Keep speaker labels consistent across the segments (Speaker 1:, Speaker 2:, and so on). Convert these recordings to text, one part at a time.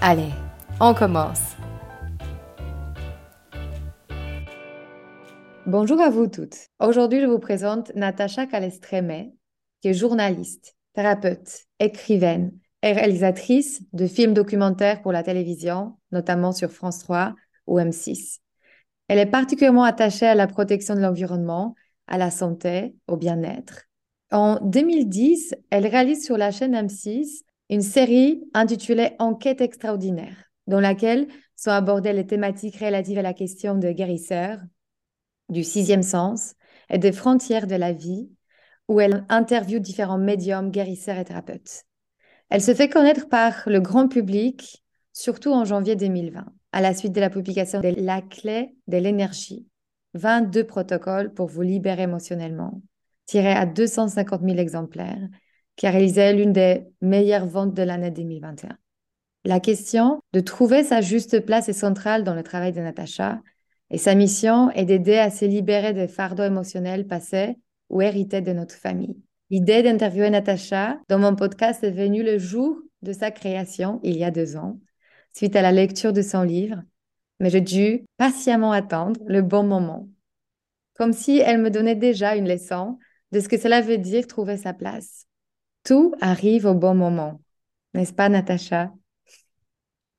Speaker 1: Allez, on commence. Bonjour à vous toutes. Aujourd'hui, je vous présente Natacha Calestreme, qui est journaliste, thérapeute, écrivaine et réalisatrice de films documentaires pour la télévision, notamment sur France 3 ou M6. Elle est particulièrement attachée à la protection de l'environnement, à la santé, au bien-être. En 2010, elle réalise sur la chaîne M6 une série intitulée Enquête extraordinaire, dans laquelle sont abordées les thématiques relatives à la question de guérisseurs, du sixième sens et des frontières de la vie, où elle interviewe différents médiums, guérisseurs et thérapeutes. Elle se fait connaître par le grand public, surtout en janvier 2020, à la suite de la publication de La clé de l'énergie, 22 protocoles pour vous libérer émotionnellement, tirés à 250 000 exemplaires qui a réalisé l'une des meilleures ventes de l'année 2021. La question de trouver sa juste place est centrale dans le travail de Natacha et sa mission est d'aider à se libérer des fardeaux émotionnels passés ou hérités de notre famille. L'idée d'interviewer Natacha dans mon podcast est venue le jour de sa création, il y a deux ans, suite à la lecture de son livre, mais j'ai dû patiemment attendre le bon moment, comme si elle me donnait déjà une leçon de ce que cela veut dire trouver sa place. Tout arrive au bon moment, n'est-ce pas, Natacha?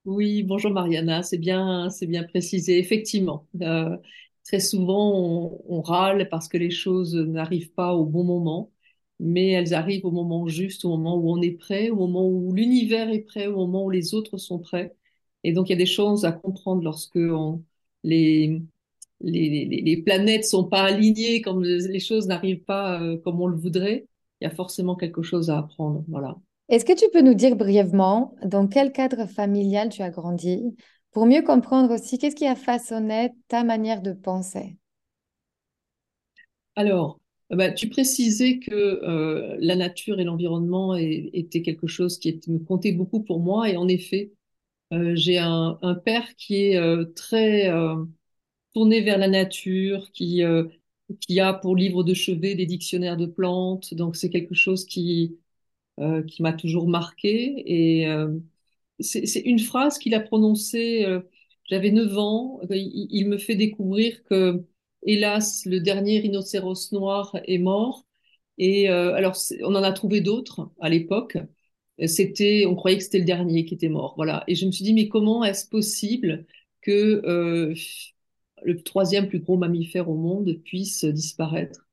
Speaker 2: Oui, bonjour Mariana, c'est bien, c'est bien précisé. Effectivement, euh, très souvent on, râle parce que les choses n'arrivent pas au bon moment, mais elles arrivent au moment juste, au moment où on est prêt, au moment où l'univers est prêt, au moment où les autres sont prêts. Et donc il y a des choses à comprendre lorsque les, les, les, planètes sont pas alignées, comme les choses n'arrivent pas euh, comme on le voudrait il y a forcément quelque chose à apprendre. Voilà.
Speaker 1: Est-ce que tu peux nous dire brièvement dans quel cadre familial tu as grandi pour mieux comprendre aussi qu'est-ce qui a façonné ta manière de penser?
Speaker 2: Alors, bah, tu précisais que euh, la nature et l'environnement étaient quelque chose qui me comptait beaucoup pour moi. Et en effet, euh, j'ai un, père qui est euh, très tourné vers la nature, qui qui a pour livre de chevet des dictionnaires de plantes. Donc c'est quelque chose qui euh, qui m'a toujours marqué. Et euh, c'est une phrase qu'il a prononcée. Euh, J'avais 9 ans. Il, il, me fait découvrir que, hélas, le dernier rhinocéros noir est mort. Et alors, on en a trouvé d'autres à l'époque. C'était, on croyait que c'était le dernier qui était mort. Voilà. Et je me suis dit, mais comment est-ce possible que le troisième plus gros mammifère au monde puisse disparaître.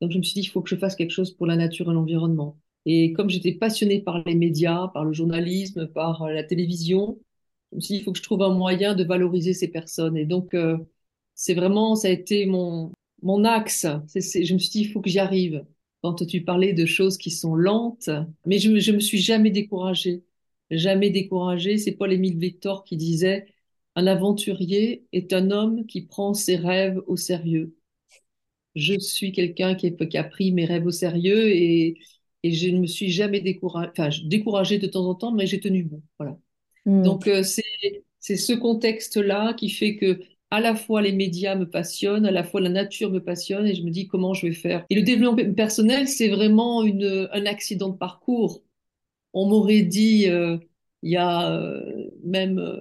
Speaker 2: Donc je me suis dit, il faut que je fasse quelque chose pour la nature et l'environnement. Et comme j'étais passionnée par les médias, par le journalisme, par la télévision, je me suis dit, il faut que je trouve un moyen de valoriser ces personnes. Et donc, euh, c'est vraiment, ça a été mon, mon axe. je me suis dit, il faut que j'y arrive. Quand tu parlais de choses qui sont lentes, mais je, je me suis jamais découragée. Jamais découragée. C'est Paul-Émile Victor qui disait, un aventurier est un homme qui prend ses rêves au sérieux. Je suis quelqu'un qui, a pris mes rêves au sérieux et, je ne me suis jamais découragée, enfin découragée de temps en temps, mais j'ai tenu bon. Voilà. Hmm. Donc euh, c'est ce contexte-là qui fait que à la fois les médias me passionnent, à la fois la nature me passionne et je me dis comment je vais faire. Et le développement personnel, c'est vraiment une, un accident de parcours. On m'aurait dit euh, il y a euh, même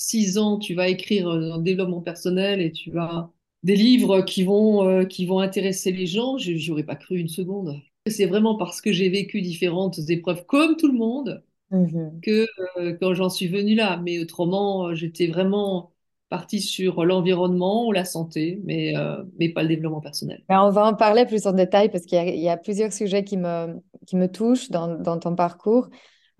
Speaker 2: six ans, tu vas écrire un développement personnel et tu vas des livres qui vont, euh, qui vont intéresser les gens, j'y aurais pas cru une seconde. C'est vraiment parce que j'ai vécu différentes épreuves comme tout le monde
Speaker 1: Mhm.
Speaker 2: que euh, quand j'en suis venue là. Mais autrement, euh, j'étais vraiment partie sur l'environnement ou la santé, mais, euh, mais pas le développement personnel.
Speaker 1: Ben, on va en parler plus en détail parce qu'il y y a plusieurs sujets qui me, qui me touchent dans, dans ton parcours.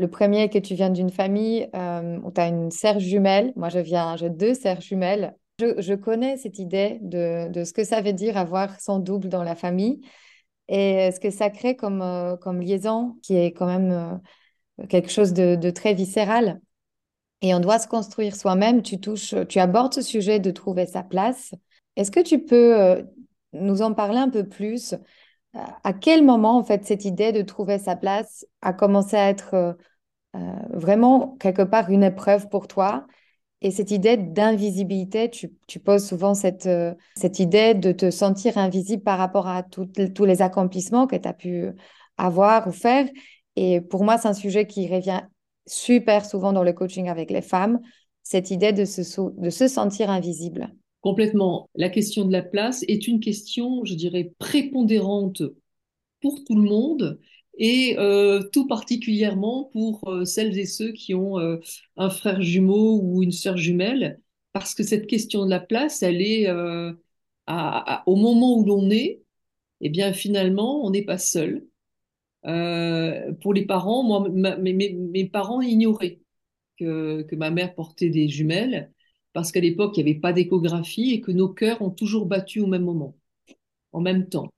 Speaker 1: Le premier est que tu viens d'une famille euh, où tu as une sœur jumelle. Moi, je viens, j'ai deux sœurs jumelles. Je, connais cette idée de, de ce que ça veut dire avoir son double dans la famille et ce que ça crée comme, euh, comme liaison qui est quand même euh, quelque chose de, de très viscéral? Et on doit se construire soi-même. Tu touches, tu abordes ce sujet de trouver sa place. Est-ce que tu peux nous en parler un peu plus? À quel moment, en fait, cette idée de trouver sa place a commencé à être vraiment quelque part une épreuve pour toi? Et cette idée d'invisibilité, tu, poses souvent cette, euh, cette idée de te sentir invisible par rapport à tous les accomplissements que tu as pu avoir ou faire. Et pour moi, c'est un sujet qui revient super souvent dans le coaching avec les femmes, cette idée de se sentir invisible.
Speaker 2: Complètement. La question de la place est une question, je dirais, prépondérante pour tout le monde et euh, tout particulièrement pour euh, celles et ceux qui ont euh, un frère jumeau ou une sœur jumelle, parce que cette question de la place, elle est au moment où l'on est, eh bien finalement, on n'est pas seul. Pour les parents, moi, mes, parents ignoraient que, que ma mère portait des jumelles, parce qu'à l'époque, il n'y avait pas d'échographie et que nos cœurs ont toujours battu au même moment, en même temps.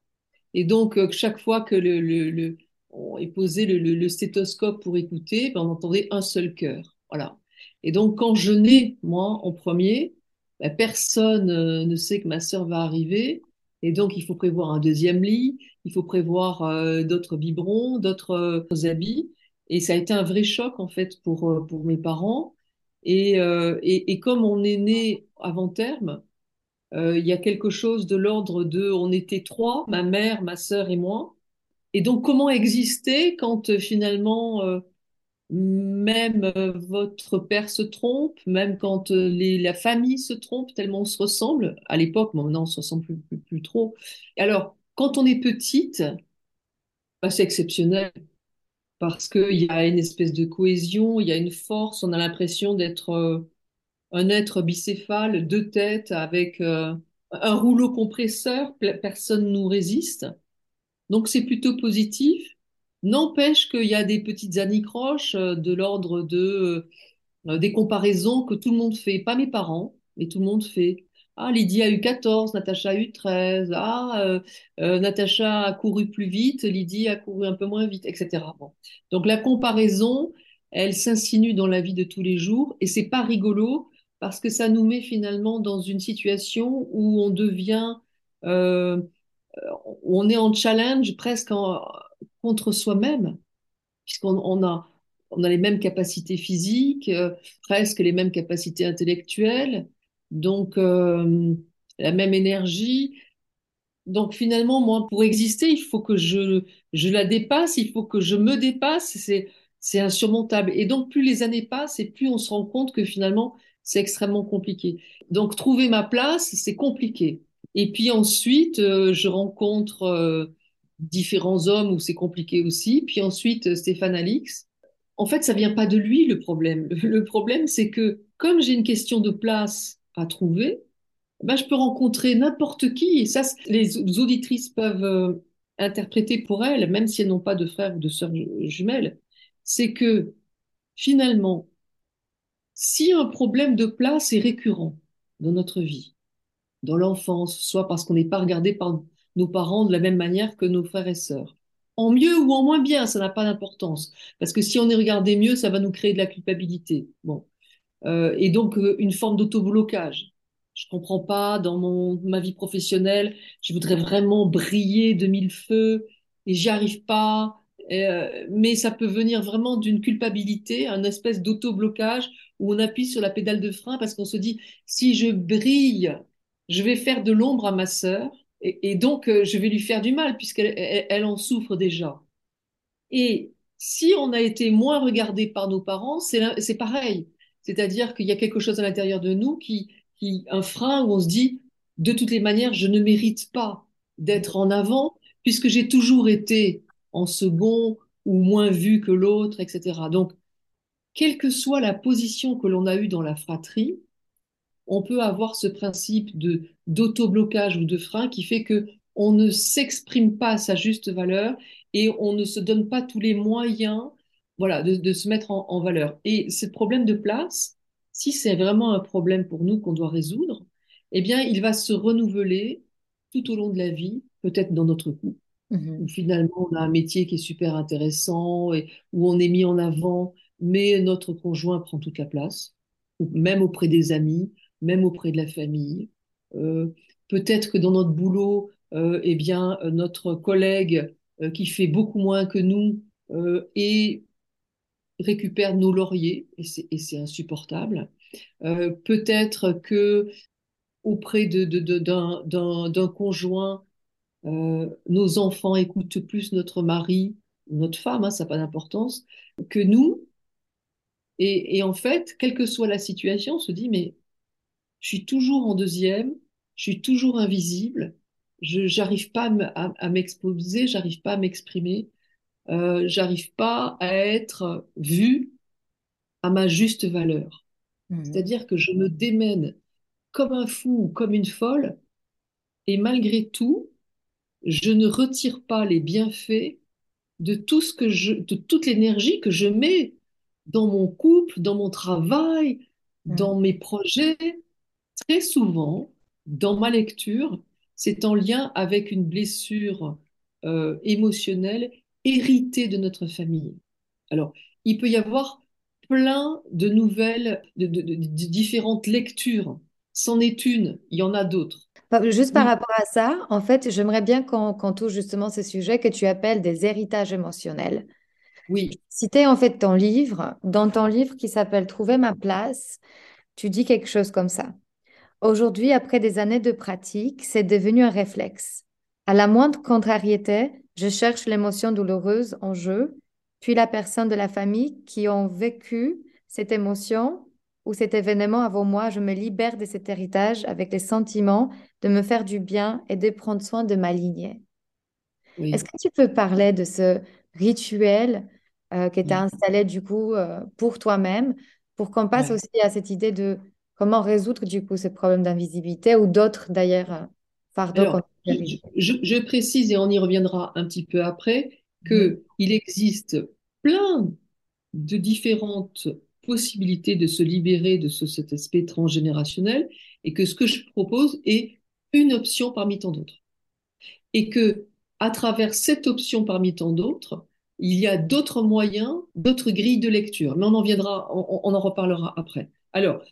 Speaker 2: Et donc, chaque fois que le- on est posé le, stéthoscope pour écouter, ben, on entendait un seul cœur. Voilà. Et donc, quand je nais, moi, en premier, ben, personne euh, ne sait que ma sœur va arriver. Et donc, il faut prévoir un deuxième lit, il faut prévoir euh, d'autres biberons, d'autres euh, habits. Et ça a été un vrai choc, en fait, pour, pour mes parents. Et, et, et comme on est né avant terme, il y a quelque chose de l'ordre de, on était trois, ma mère, ma sœur et moi. Et donc, comment exister quand euh, finalement, euh, même euh, votre père se trompe, même quand la famille se trompe, tellement on se ressemble? À l'époque, maintenant, on se ressemble plus, trop. Alors, quand on est petite, bah, c'est exceptionnel parce qu'il y a une espèce de cohésion, il y a une force, on a l'impression d'être un être bicéphale, deux têtes, avec un rouleau compresseur, pe- personne nous résiste. Donc c'est plutôt positif. N'empêche qu'il y a des petites anicroches euh, de l'ordre de euh, des comparaisons que tout le monde fait, pas mes parents, mais tout le monde fait. Ah, Lydie a eu 14, Natacha a eu 13. Ah, euh, Natacha a couru plus vite, Lydie a couru un peu moins vite, etc. Donc la comparaison, elle s'insinue dans la vie de tous les jours et c'est pas rigolo parce que ça nous met finalement dans une situation où on devient, on est en challenge presque en- contre soi-même puisqu'on on a, on a les mêmes capacités physiques, euh, presque les mêmes capacités intellectuelles, donc euh, la même énergie. Donc finalement, moi, pour exister, il faut que je, je la dépasse, il faut que je me dépasse, c'est insurmontable. Et donc plus les années passent et plus on se rend compte que finalement, c'est extrêmement compliqué. Donc trouver ma place, c'est compliqué. Et puis ensuite, euh, je rencontre euh, différents hommes où c'est compliqué aussi. Puis ensuite, euh, Stéphane Alix. En fait, ça vient pas de lui le problème. Le problème, c'est que comme j'ai une question de place à trouver, ben, je peux rencontrer n'importe qui. Et ça, les auditrices peuvent euh, interpréter pour elles, même si elles n'ont pas de frères ou de sœurs ju- jumelles. C'est que finalement, si un problème de place est récurrent dans notre vie, dans l'enfance, soit parce qu'on n'est pas regardé par nos parents de la même manière que nos frères et sœurs. En mieux ou en moins bien, ça n'a pas d'importance. Parce que si on est regardé mieux, ça va nous créer de la culpabilité. Bon. Euh, et donc, euh, une forme d'autoblocage. Je comprends pas dans mon, ma vie professionnelle, je voudrais vraiment briller de mille feux et j'y arrive pas. Euh, mais ça peut venir vraiment d'une culpabilité, un espèce d'autoblocage où on appuie sur la pédale de frein parce qu'on se dit, si je brille, je vais faire de l'ombre à ma sœur et, donc euh, je vais lui faire du mal puisqu'elle elle, en souffre déjà. Et si on a été moins regardé par nos parents, c'est pareil. C'est-à-dire qu'il y a quelque chose à l'intérieur de nous qui, qui, un frein où on se dit, de toutes les manières, je ne mérite pas d'être en avant puisque j'ai toujours été en second ou moins vu que l'autre, etc. Donc, quelle que soit la position que l'on a eue dans la fratrie, on peut avoir ce principe de d'autoblocage ou de frein qui fait que on ne s'exprime pas à sa juste valeur et on ne se donne pas tous les moyens voilà, de, se mettre en, valeur. Et ce problème de place, si c'est vraiment un problème pour nous qu'on doit résoudre, eh bien, il va se renouveler tout au long de la vie, peut-être dans notre couple, mmh où finalement on a un métier qui est super intéressant et où on est mis en avant, mais notre conjoint prend toute la place, même auprès des amis, même auprès de la famille. Euh, peut-être que dans notre boulot, euh, eh bien, notre collègue euh, qui fait beaucoup moins que nous et récupère nos lauriers, et c'est insupportable. peut-être que auprès de, d'un conjoint, nos enfants écoutent plus notre mari, notre femme, hein, ça n'a pas d'importance, que nous. Et, en fait, quelle que soit la situation, on se dit, mais je suis toujours en deuxième, je suis toujours invisible, je j'arrive pas à m'exposer, j'arrive pas à m'exprimer, euh, j'arrive pas à être vue à ma juste valeur. Mmh. C'est-à-dire que je me démène comme un fou ou comme une folle, et malgré tout, je ne retire pas les bienfaits de tout ce que je, de toute l'énergie que je mets dans mon couple, dans mon travail, mmh. dans mes projets, Très souvent, dans ma lecture, c'est en lien avec une blessure euh, émotionnelle héritée de notre famille. Alors, il peut y avoir plein de nouvelles, de, différentes lectures. C'en est une, il y en a d'autres.
Speaker 1: Juste par rapport à ça, en fait, j'aimerais bien qu'on touche justement ce sujet que tu appelles des héritages émotionnels.
Speaker 2: Oui.
Speaker 1: Citer en fait ton livre, dans ton livre qui s'appelle Trouver ma place, tu dis quelque chose comme ça. Aujourd'hui, après des années de pratique, c'est devenu un réflexe. À la moindre contrariété, je cherche l'émotion douloureuse en jeu, puis la personne de la famille qui ont vécu cette émotion ou cet événement avant moi, je me libère de cet héritage avec les sentiments de me faire du bien et de prendre soin de ma lignée. Est-ce que tu peux parler de ce rituel euh, que tu as installé du coup euh, pour toi-même pour qu'on passe aussi à cette idée de Comment résoudre du coup ce problème d'invisibilité ou d'autres d'ailleurs euh, fardeaux
Speaker 2: je, précise et on y reviendra un petit peu après qu'il il existe plein de différentes possibilités de se libérer de cet aspect transgénérationnel et que ce que je propose est une option parmi tant d'autres. Et que à travers cette option parmi tant d'autres, il y a d'autres moyens, d'autres grilles de lecture. Mais on en viendra, on en reparlera après. Alors,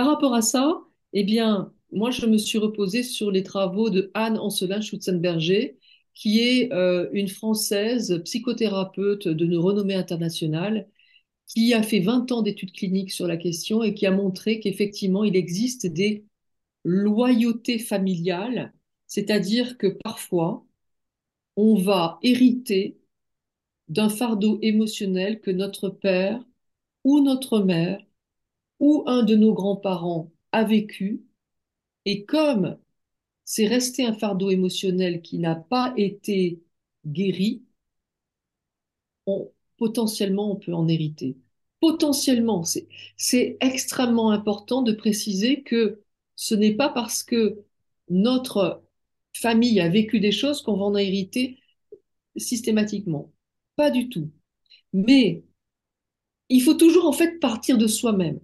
Speaker 2: par rapport à ça, eh bien, moi, je me suis reposée sur les travaux de Anne Ancelin Schutzenberger, qui est euh, une Française psychothérapeute de renommée internationale, qui a fait 20 ans d'études cliniques sur la question et qui a montré qu'effectivement, il existe des loyautés familiales, c'est-à-dire que parfois, on va hériter d'un fardeau émotionnel que notre père ou notre mère ou un de nos grands-parents a vécu, et comme c'est resté un fardeau émotionnel qui n'a pas été guéri, potentiellement on peut en hériter. Potentiellement, c'est extrêmement important de préciser que ce n'est pas parce que notre famille a vécu des choses qu'on va en hériter systématiquement. Pas du tout. Mais il faut toujours en fait partir de soi-même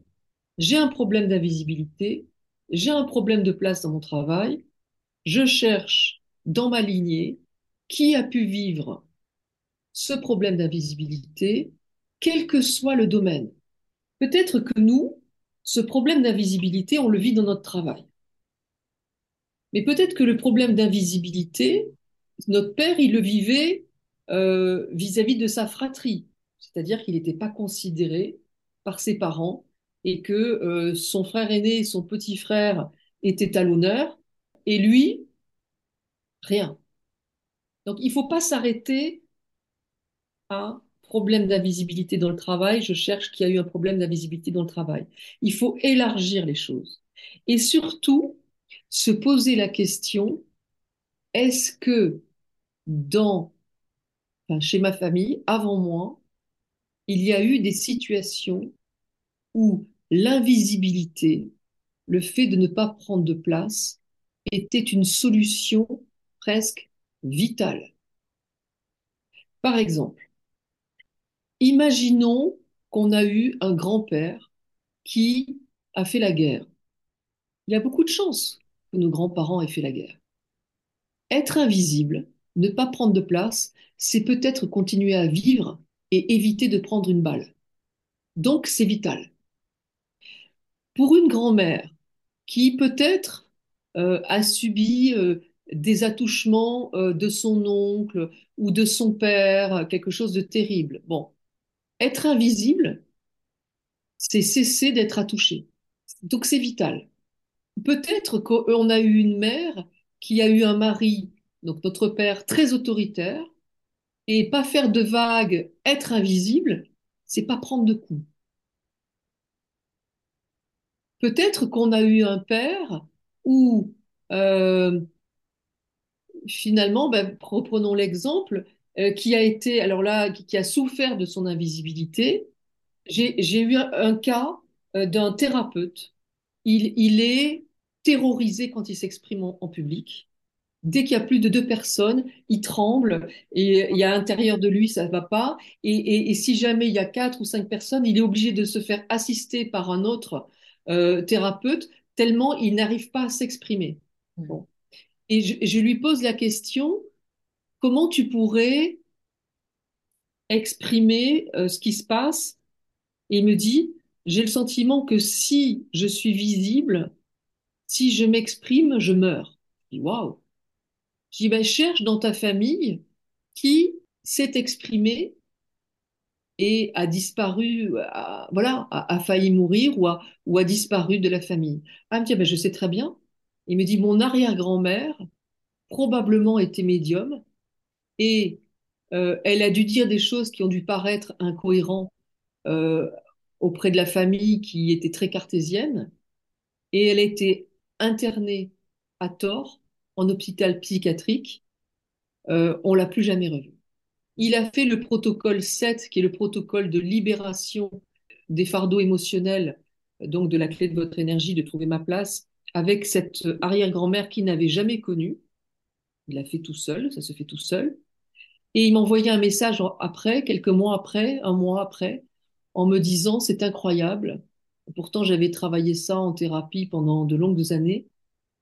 Speaker 2: j'ai un problème d'invisibilité, j'ai un problème de place dans mon travail, je cherche dans ma lignée qui a pu vivre ce problème d'invisibilité, quel que soit le domaine. Peut-être que nous, ce problème d'invisibilité, on le vit dans notre travail. Mais peut-être que le problème d'invisibilité, notre père, il le vivait euh, vis-à-vis de sa fratrie, c'est-à-dire qu'il n'était pas considéré par ses parents et que euh, son frère aîné son petit frère étaient à l'honneur, et lui, rien. Donc il ne faut pas s'arrêter à problème d'invisibilité dans le travail, je cherche qu'il y a eu un problème d'invisibilité dans le travail. Il faut élargir les choses. Et surtout, se poser la question, est-ce que chez ma famille, avant moi, il y a eu des situations où l'invisibilité, le fait de ne pas prendre de place, était une solution presque vitale. Par exemple, imaginons qu'on a eu un grand-père qui a fait la guerre. Il y a beaucoup de chances que nos grands-parents aient fait la guerre. Être invisible, ne pas prendre de place, c'est peut-être continuer à vivre et éviter de prendre une balle. Donc, c'est vital. Pour une grand-mère qui peut-être euh, a subi euh, des attouchements euh, de son oncle ou de son père, quelque chose de terrible. Bon, être invisible, c'est cesser d'être attouché. Donc c'est vital. Peut-être qu'on a eu une mère qui a eu un mari, donc notre père, très autoritaire, et pas faire de vagues, être invisible, c'est pas prendre de coups. Peut-être qu'on a eu un père où euh, finalement, ben, reprenons l'exemple, euh, qui a été, alors là, qui, a souffert de son invisibilité. J'ai eu un, cas euh, d'un thérapeute. Il, est terrorisé quand il s'exprime en, public. Dès qu'il y a plus de deux personnes, il tremble et à l'intérieur de lui, ça ne va pas. Et, si jamais il y a quatre ou cinq personnes, il est obligé de se faire assister par un autre euh, thérapeute tellement il n'arrive pas à s'exprimer. Bon. Et je, lui pose la question, comment tu pourrais exprimer euh, ce qui se passe? Et il me dit, j'ai le sentiment que si je suis visible, si je m'exprime, je meurs. Je dis, waouh Je dis, ben, cherche dans ta famille qui s'est exprimé et a disparu, voilà, a, failli mourir ou a, disparu de la famille. Ah, me dit, ben, je sais très bien. Il me dit, mon arrière-grand-mère probablement était médium et euh, elle a dû dire des choses qui ont dû paraître incohérentes euh, auprès de la famille qui était très cartésienne et elle a été internée à tort en hôpital psychiatrique. Euh, on l'a plus jamais revue. Il a fait le protocole 7, qui est le protocole de libération des fardeaux émotionnels, donc de la clé de votre énergie, de trouver ma place, avec cette arrière-grand-mère qu'il n'avait jamais connue. Il l'a fait tout seul, ça se fait tout seul. Et il m'envoyait un message après, quelques mois après, un mois après, en me disant c'est incroyable. Pourtant, j'avais travaillé ça en thérapie pendant de longues années.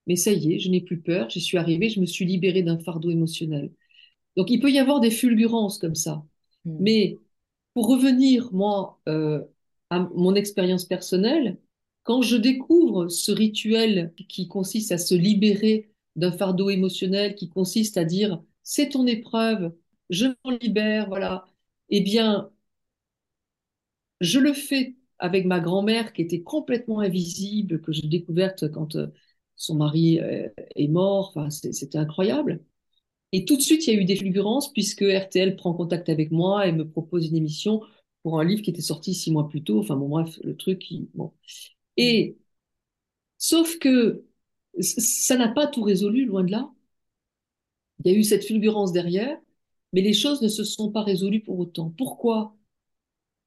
Speaker 2: Mais ça y est, je n'ai plus peur, j'y suis arrivée, je me suis libérée d'un fardeau émotionnel. Donc, il peut y avoir des fulgurances comme ça. Hmm. Mais pour revenir, moi, euh, à mon expérience personnelle, quand je découvre ce rituel qui consiste à se libérer d'un fardeau émotionnel, qui consiste à dire c'est ton épreuve, je m'en libère, voilà, eh bien, je le fais avec ma grand-mère qui était complètement invisible, que j'ai découverte quand euh, son mari euh, est mort, enfin, c'était incroyable. Et tout de suite, il y a eu des fulgurances puisque RTL prend contact avec moi et me propose une émission pour un livre qui était sorti six mois plus tôt. Enfin bon, bref, le truc. Et sauf que ça n'a pas tout résolu, loin de là. Il y a eu cette fulgurance derrière, mais les choses ne se sont pas résolues pour autant. Pourquoi?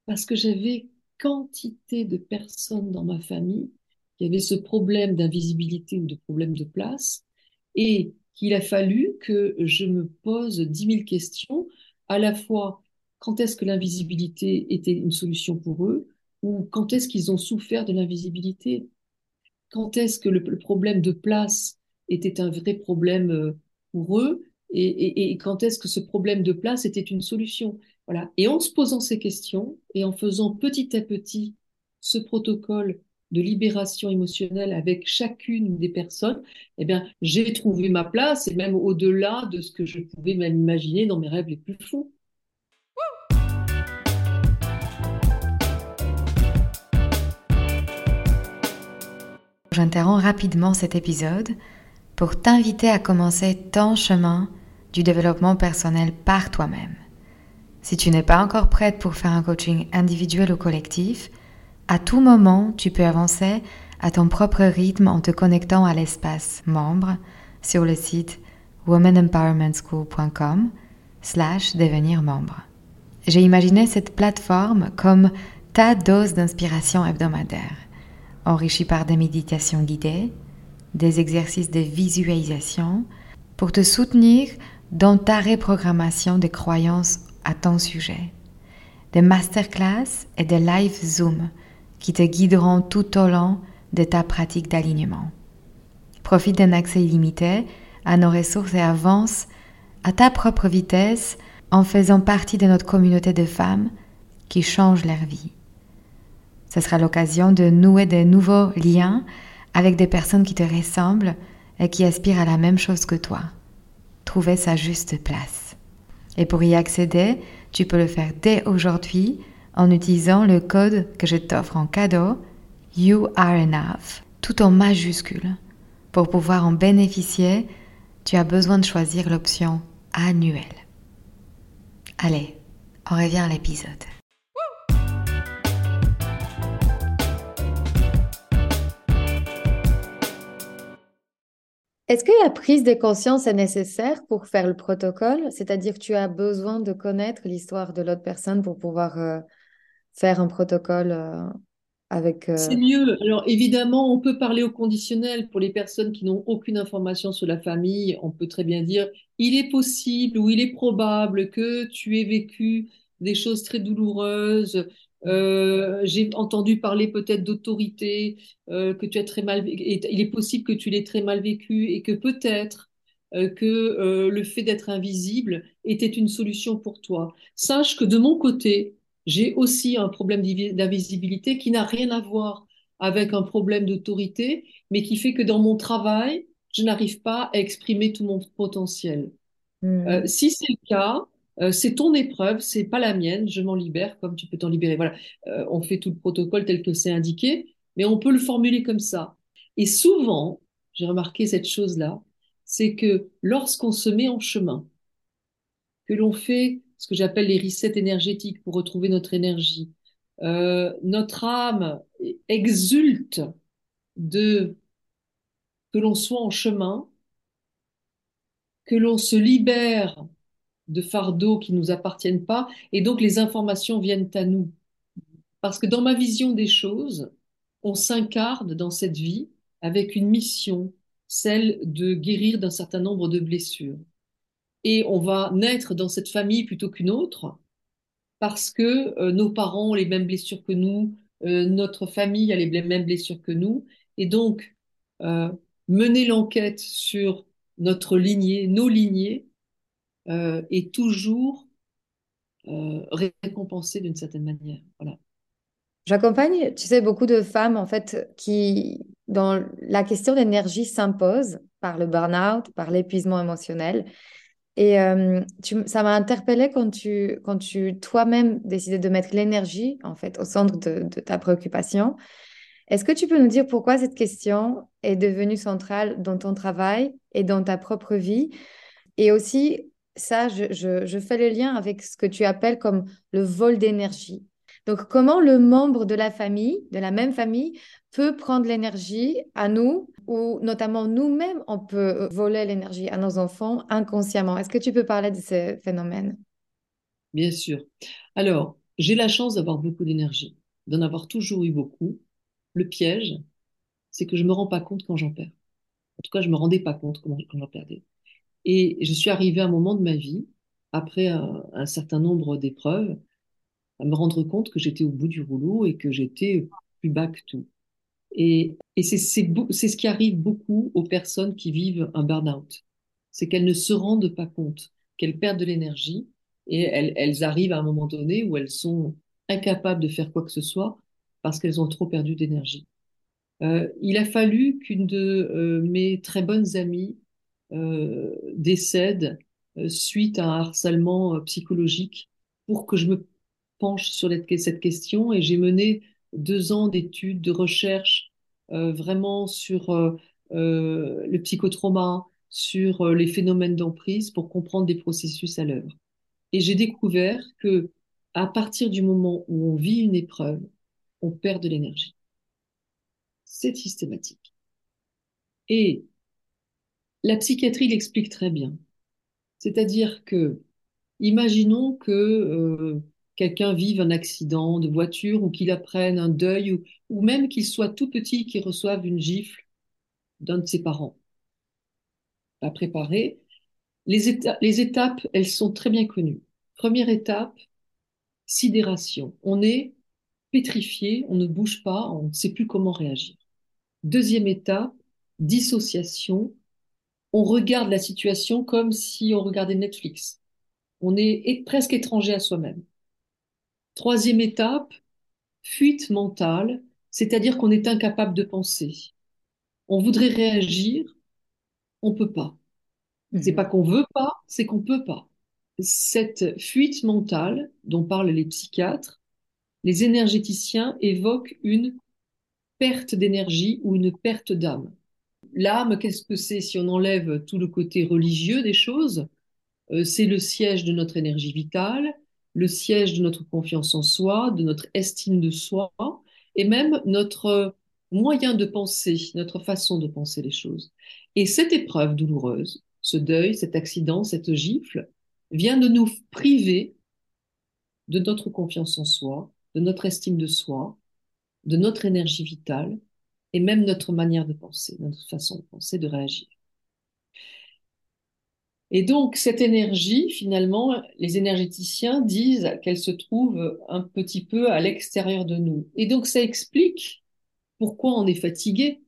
Speaker 2: Parce que j'avais quantité de personnes dans ma famille qui avaient ce problème d'invisibilité ou de problème de place, et qu'il a fallu que je me pose dix mille questions, à la fois quand est-ce que l'invisibilité était une solution pour eux, ou quand est-ce qu'ils ont souffert de l'invisibilité? Quand est-ce que le, problème de place était un vrai problème euh, pour eux? Et, quand est-ce que ce problème de place était une solution? Voilà. Et en se posant ces questions et en faisant petit à petit ce protocole de libération émotionnelle avec chacune des personnes, eh bien, j'ai trouvé ma place et même au-delà de ce que je pouvais même imaginer dans mes rêves les plus fous.
Speaker 1: J'interromps rapidement cet épisode pour t'inviter à commencer ton chemin du développement personnel par toi-même. Si tu n'es pas encore prête pour faire un coaching individuel ou collectif, à tout moment, tu peux avancer à ton propre rythme en te connectant à l'espace membre sur le site womanempowermentschool.com slash devenir membre. J'ai imaginé cette plateforme comme ta dose d'inspiration hebdomadaire, enrichie par des méditations guidées, des exercices de visualisation, pour te soutenir dans ta reprogrammation des croyances à ton sujet, des masterclass et des live Zoom qui te guideront tout au long de ta pratique d'alignement. Profite d'un accès illimité à nos ressources et avance à ta propre vitesse en faisant partie de notre communauté de femmes qui changent leur vie. Ce sera l'occasion de nouer de nouveaux liens avec des personnes qui te ressemblent et qui aspirent à la même chose que toi. Trouver sa juste place. Et pour y accéder, tu peux le faire dès aujourd'hui en utilisant le code que je t'offre en cadeau, You Are Enough, tout en majuscule. Pour pouvoir en bénéficier, tu as besoin de choisir l'option annuelle. Allez, on revient à l'épisode. Est-ce que la prise de conscience est nécessaire pour faire le protocole? C'est-à-dire tu as besoin de connaître l'histoire de l'autre personne pour pouvoir euh, faire un protocole euh, avec...
Speaker 2: Euh, C'est mieux. Alors évidemment, on peut parler au conditionnel pour les personnes qui n'ont aucune information sur la famille. On peut très bien dire, il est possible ou il est probable que tu aies vécu des choses très douloureuses, euh, j'ai entendu parler peut-être d'autorité, que tu as très mal, il est possible que tu l'aies très mal vécu et que peut-être que le fait d'être invisible était une solution pour toi. Sache que de mon côté, j'ai aussi un problème d'invisibilité qui n'a rien à voir avec un problème d'autorité, mais qui fait que dans mon travail, je n'arrive pas à exprimer tout mon potentiel. Mmh. si c'est le cas, euh, c'est ton épreuve, c'est pas la mienne, je m'en libère comme tu peux t'en libérer. Voilà, euh, on fait tout le protocole tel que c'est indiqué, mais on peut le formuler comme ça. Et souvent, j'ai remarqué cette chose-là, c'est que lorsqu'on se met en chemin, que l'on fait ce que j'appelle les resets énergétiques pour retrouver notre énergie, euh, notre âme exulte de que l'on soit en chemin, que l'on se libère de fardeaux qui ne nous appartiennent pas, et donc les informations viennent à nous. Parce que dans ma vision des choses, on s'incarne dans cette vie avec une mission, celle de guérir d'un certain nombre de blessures. Et on va naître dans cette famille plutôt qu'une autre, parce que euh, nos parents ont les mêmes blessures que nous, euh, notre famille a les mêmes blessures que nous, et donc euh, mener l'enquête sur notre lignée, nos lignées, est toujours récompensé d'une certaine manière. Voilà.
Speaker 1: J'accompagne, tu sais, beaucoup de femmes en fait qui, dans la question d'énergie, s'impose par le burn-out, par l'épuisement émotionnel. Et euh, ça m'a interpellée quand tu, quand tu toi-même décidais de mettre l'énergie en fait au centre de, ta préoccupation. Est-ce que tu peux nous dire pourquoi cette question est devenue centrale dans ton travail et dans ta propre vie? Et aussi, ça, je, fais le lien avec ce que tu appelles comme le vol d'énergie. Donc, comment le membre de la famille, de la même famille, peut prendre l'énergie à nous, ou notamment nous-mêmes, on peut voler l'énergie à nos enfants inconsciemment. Est-ce que tu peux parler de ce phénomène?
Speaker 2: Bien sûr. Alors, j'ai la chance d'avoir beaucoup d'énergie, d'en avoir toujours eu beaucoup. Le piège, c'est que je ne me rends pas compte quand j'en perds. En tout cas, je ne me rendais pas compte quand j'en perdais. Et je suis arrivée à un moment de ma vie, après un, certain nombre d'épreuves, à me rendre compte que j'étais au bout du rouleau et que j'étais plus bas que tout. Et, c'est ce qui arrive beaucoup aux personnes qui vivent un burn-out. C'est qu'elles ne se rendent pas compte qu'elles perdent de l'énergie et elles, arrivent à un moment donné où elles sont incapables de faire quoi que ce soit parce qu'elles ont trop perdu d'énergie. Euh, il a fallu qu'une de euh, mes très bonnes amies euh, décède suite à un harcèlement psychologique pour que je me penche sur cette question et j'ai mené deux ans d'études, de recherche vraiment sur le psychotrauma, sur les phénomènes d'emprise pour comprendre des processus à l'œuvre. Et j'ai découvert que à partir du moment où on vit une épreuve, on perd de l'énergie. C'est systématique. Et la psychiatrie l'explique très bien. C'est-à-dire que, imaginons que euh, quelqu'un vive un accident de voiture ou qu'il apprenne un deuil ou, même qu'il soit tout petit, qu'il reçoive une gifle d'un de ses parents. Pas préparé. Les, éta les étapes, elles sont très bien connues. Première étape, sidération. On est pétrifié, on ne bouge pas, on ne sait plus comment réagir. Deuxième étape, dissociation. On regarde la situation comme si on regardait Netflix. On est presque étranger à soi-même. Troisième étape, fuite mentale, c'est-à-dire qu'on est incapable de penser. On voudrait réagir, on peut pas. C'est pas qu'on veut pas, c'est qu'on peut pas. Cette fuite mentale dont parlent les psychiatres, les énergéticiens évoquent une perte d'énergie ou une perte d'âme. L'âme, qu'est-ce que c'est si on enlève tout le côté religieux des choses? Euh, C'est le siège de notre énergie vitale, le siège de notre confiance en soi, de notre estime de soi, et même notre moyen de penser, notre façon de penser les choses. Et cette épreuve douloureuse, ce deuil, cet accident, cette gifle, vient de nous priver de notre confiance en soi, de notre estime de soi, de notre énergie vitale et même notre manière de penser, notre façon de penser, de réagir. Et donc, cette énergie, finalement, les énergéticiens disent qu'elle se trouve un petit peu à l'extérieur de nous. Et donc, ça explique pourquoi on est fatigué.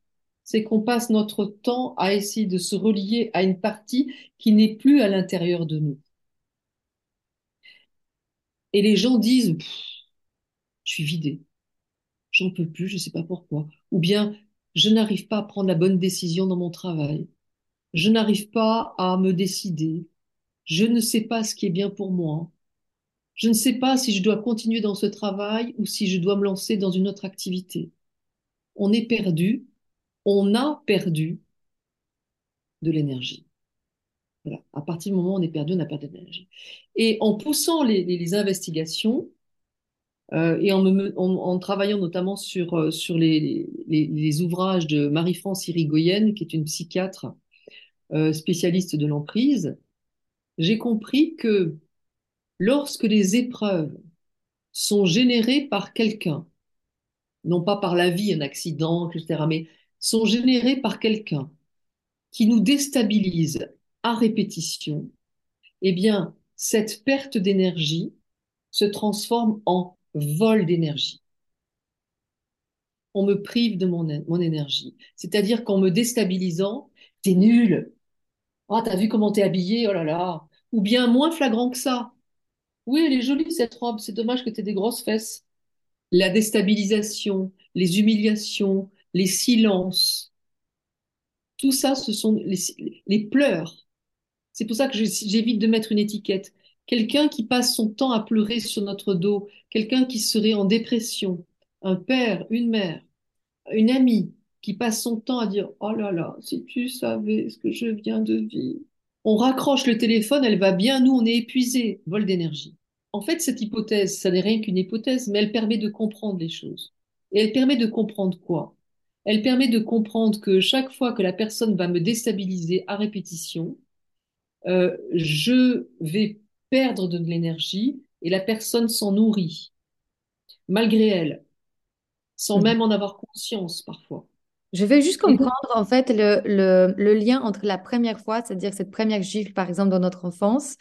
Speaker 2: C'est qu'on passe notre temps à essayer de se relier à une partie qui n'est plus à l'intérieur de nous. Et les gens disent, je suis vidé j'en peux plus, je ne sais pas pourquoi. Ou bien, je n'arrive pas à prendre la bonne décision dans mon travail. Je n'arrive pas à me décider. Je ne sais pas ce qui est bien pour moi. Je ne sais pas si je dois continuer dans ce travail ou si je dois me lancer dans une autre activité. On est perdu, on a perdu de l'énergie. Voilà. À partir du moment où on est perdu, on a perdu de l'énergie. Et en poussant les, investigations, euh, et en, travaillant notamment sur, euh, les, les, ouvrages de Marie-France Irigoyen, qui est une psychiatre euh, spécialiste de l'emprise, j'ai compris que lorsque les épreuves sont générées par quelqu'un, non pas par la vie, un accident, etc., mais sont générées par quelqu'un qui nous déstabilise à répétition, eh bien, cette perte d'énergie se transforme en vol d'énergie. On me prive de mon, mon énergie. C'est-à-dire qu'en me déstabilisant, t'es nul. Ah, t'as vu comment t'es habillé, oh là là. Ou bien moins flagrant que ça. Oui, elle est jolie cette robe, c'est dommage que t'aies des grosses fesses. La déstabilisation, les humiliations, les silences, tout ça, ce sont les pleurs. C'est pour ça que j'évite de mettre une étiquette quelqu'un qui passe son temps à pleurer sur notre dos, quelqu'un qui serait en dépression, un père, une mère, une amie qui passe son temps à dire Oh là là, si tu savais ce que je viens de vivre. On raccroche le téléphone, elle va bien, nous on est épuisés, vol d'énergie. En fait, cette hypothèse, ça n'est rien qu'une hypothèse, mais elle permet de comprendre les choses. Et elle permet de comprendre quoi? Elle permet de comprendre que chaque fois que la personne va me déstabiliser à répétition, euh, je vais perdre de l'énergie et la personne s'en nourrit, malgré elle, sans mhm. même en avoir conscience parfois.
Speaker 1: Je vais juste comprendre en fait le, le, le, lien entre la première fois, c'est-à-dire cette première gifle par exemple dans notre enfance,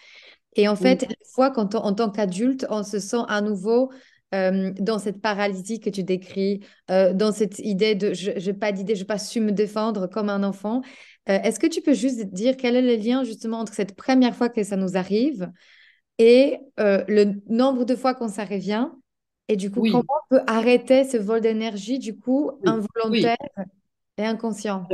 Speaker 1: et en fait la fois quand en tant qu'adulte on se sent à nouveau euh, dans cette paralysie que tu décris, euh, dans cette idée de je n'ai pas d'idée, je n'ai pas su me défendre comme un enfant. Euh, est-ce que tu peux juste dire quel est le lien justement entre cette première fois que ça nous arrive et le nombre de fois quand ça revient? Et du coup, comment on peut arrêter ce vol d'énergie, du coup, involontaire inconscient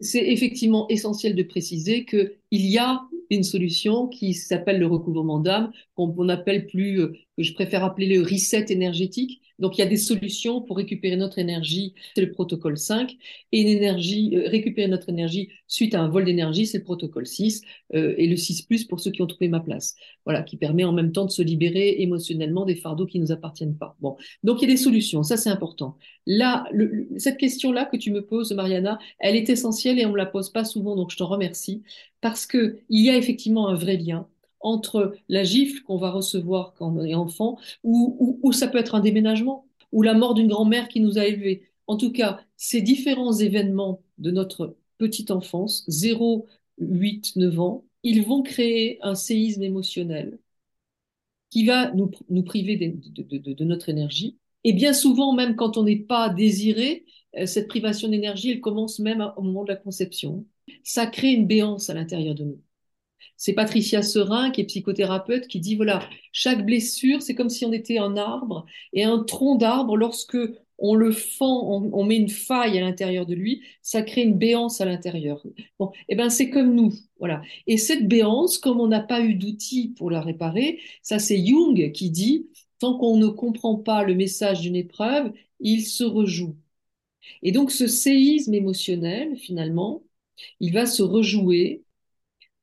Speaker 2: C'est effectivement essentiel de préciser qu'il y a une solution qui s'appelle le recouvrement d'âme, qu'on appelle plus, euh, que je préfère appeler le reset énergétique. Donc, il y a des solutions pour récupérer notre énergie, c'est le protocole 5, et une énergie, euh, récupérer notre énergie suite à un vol d'énergie, c'est le protocole 6, euh, et le 6 plus pour ceux qui ont trouvé ma place. Voilà, qui permet en même temps de se libérer émotionnellement des fardeaux qui ne nous appartiennent pas. Bon, donc il y a des solutions, ça c'est important. Là, cette question-là que tu me poses, Mariana, elle est essentielle et on me la pose pas souvent, donc je t'en remercie, parce que il y a effectivement un vrai lien entre la gifle qu'on va recevoir quand on est enfant, ou, ou, ça peut être un déménagement, ou la mort d'une grand-mère qui nous a élevés. En tout cas, ces différents événements de notre petite enfance, 0, 8, 9 ans, ils vont créer un séisme émotionnel qui va nous, nous priver de, de, notre énergie. Et bien souvent, même quand on n'est pas désiré, euh, cette privation d'énergie, elle commence même au moment de la conception. Ça crée une béance à l'intérieur de nous. C'est Patricia Serin, qui est psychothérapeute, qui dit, voilà, chaque blessure, c'est comme si on était un arbre, et un tronc d'arbre, lorsque on le fend, on, met une faille à l'intérieur de lui, ça crée une béance à l'intérieur. Bon, et eh ben c'est comme nous, voilà. Et cette béance, comme on n'a pas eu d'outils pour la réparer, ça c'est Jung qui dit, tant qu'on ne comprend pas le message d'une épreuve, il se rejoue. Et donc ce séisme émotionnel, finalement, il va se rejouer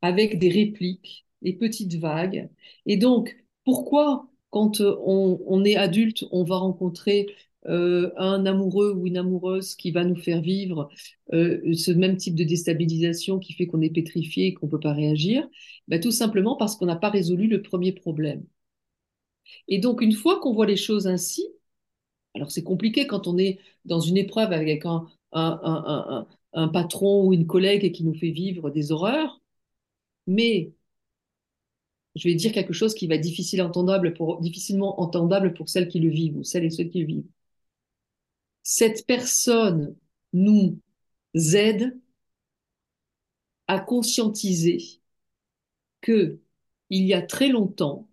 Speaker 2: avec des répliques, des petites vagues. Et donc, pourquoi quand on, on est adulte, on va rencontrer euh, un amoureux ou une amoureuse qui va nous faire vivre euh, ce même type de déstabilisation qui fait qu'on est pétrifié et qu'on ne peut pas réagir? Ben, Tout simplement parce qu'on n'a pas résolu le premier problème. Et donc, une fois qu'on voit les choses ainsi, alors c'est compliqué quand on est dans une épreuve avec un patron ou une collègue qui nous fait vivre des horreurs, mais je vais dire quelque chose qui va difficilement entendable pour celles qui le vivent ou celles et ceux qui le vivent cette personne nous aide à conscientiser que il y a très longtemps,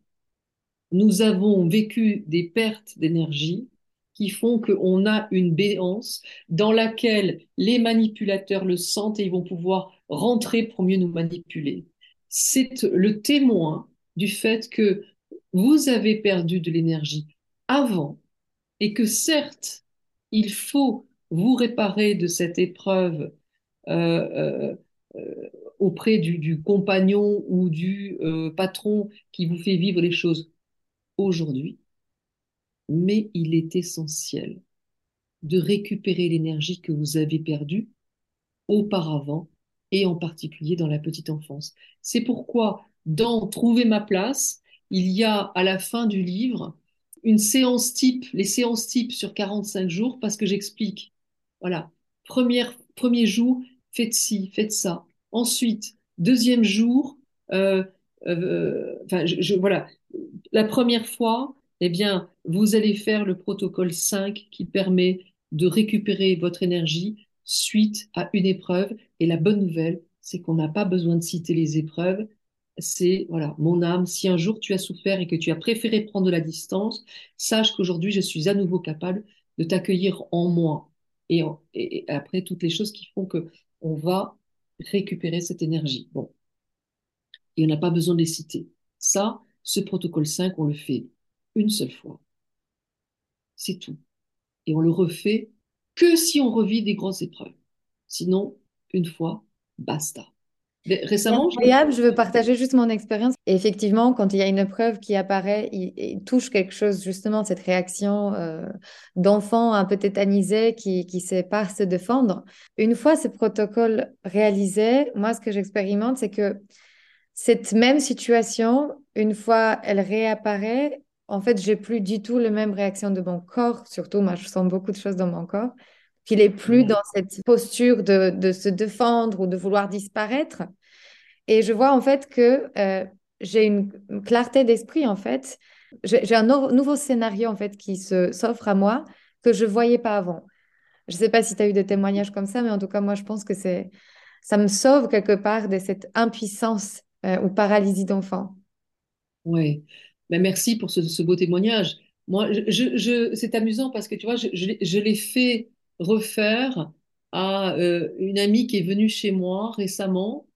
Speaker 2: nous avons vécu des pertes d'énergie qui font qu'on a une béance dans laquelle les manipulateurs le sentent et ils vont pouvoir rentrer pour mieux nous manipuler. C'est le témoin du fait que vous avez perdu de l'énergie avant et que certes, il faut vous réparer de cette épreuve euh, euh, euh, auprès du, compagnon ou du patron qui vous fait vivre les choses aujourd'hui. Mais il est essentiel de récupérer l'énergie que vous avez perdue auparavant et en particulier dans la petite enfance. C'est pourquoi dans Trouver ma place, il y a à la fin du livre une séance type, les séances types sur 45 jours, parce que j'explique. Voilà. Premier jour, faites ci, faites ça. Ensuite, deuxième jour, euh, euh, enfin, voilà. La première fois, eh bien, vous allez faire le protocole 5 qui permet de récupérer votre énergie suite à une épreuve. Et la bonne nouvelle, c'est qu'on n'a pas besoin de citer les épreuves c'est, voilà, mon âme, si un jour tu as souffert et que tu as préféré prendre de la distance, sache qu'aujourd'hui je suis à nouveau capable de t'accueillir en moi. Et, après, toutes les choses qui font que on va récupérer cette énergie. Bon. Et on n'a pas besoin de les citer. Ça, ce protocole 5, on le fait une seule fois. C'est tout. Et on le refait que si on revit des grosses épreuves. Sinon, une fois, basta.
Speaker 1: Récemment, incroyable, je... veux partager juste mon expérience. effectivement, quand il y a une épreuve qui apparaît, il, touche quelque chose, justement, cette réaction euh, d'enfant un peu tétanisé qui ne sait pas se défendre. Une fois ce protocole réalisé, moi, ce que j'expérimente, c'est que cette même situation, une fois elle réapparaît, en fait, j'ai plus du tout la même réaction de mon corps. Surtout, moi, je sens beaucoup de choses dans mon corps qu'il est plus dans cette posture de, de, se défendre ou de vouloir disparaître. Et je vois en fait que euh, j'ai une clarté d'esprit en fait. J'ai un nouveau scénario en fait qui s'offre à moi que je voyais pas avant. Je sais pas si tu as eu des témoignages comme ça, mais en tout cas moi je pense que c'est ça me sauve quelque part de cette impuissance euh, ou paralysie d'enfant.
Speaker 2: Oui, ben, merci pour ce, beau témoignage. Moi, c'est amusant parce que tu vois, je, l'ai fait refaire à euh, une amie qui est venue chez moi récemment.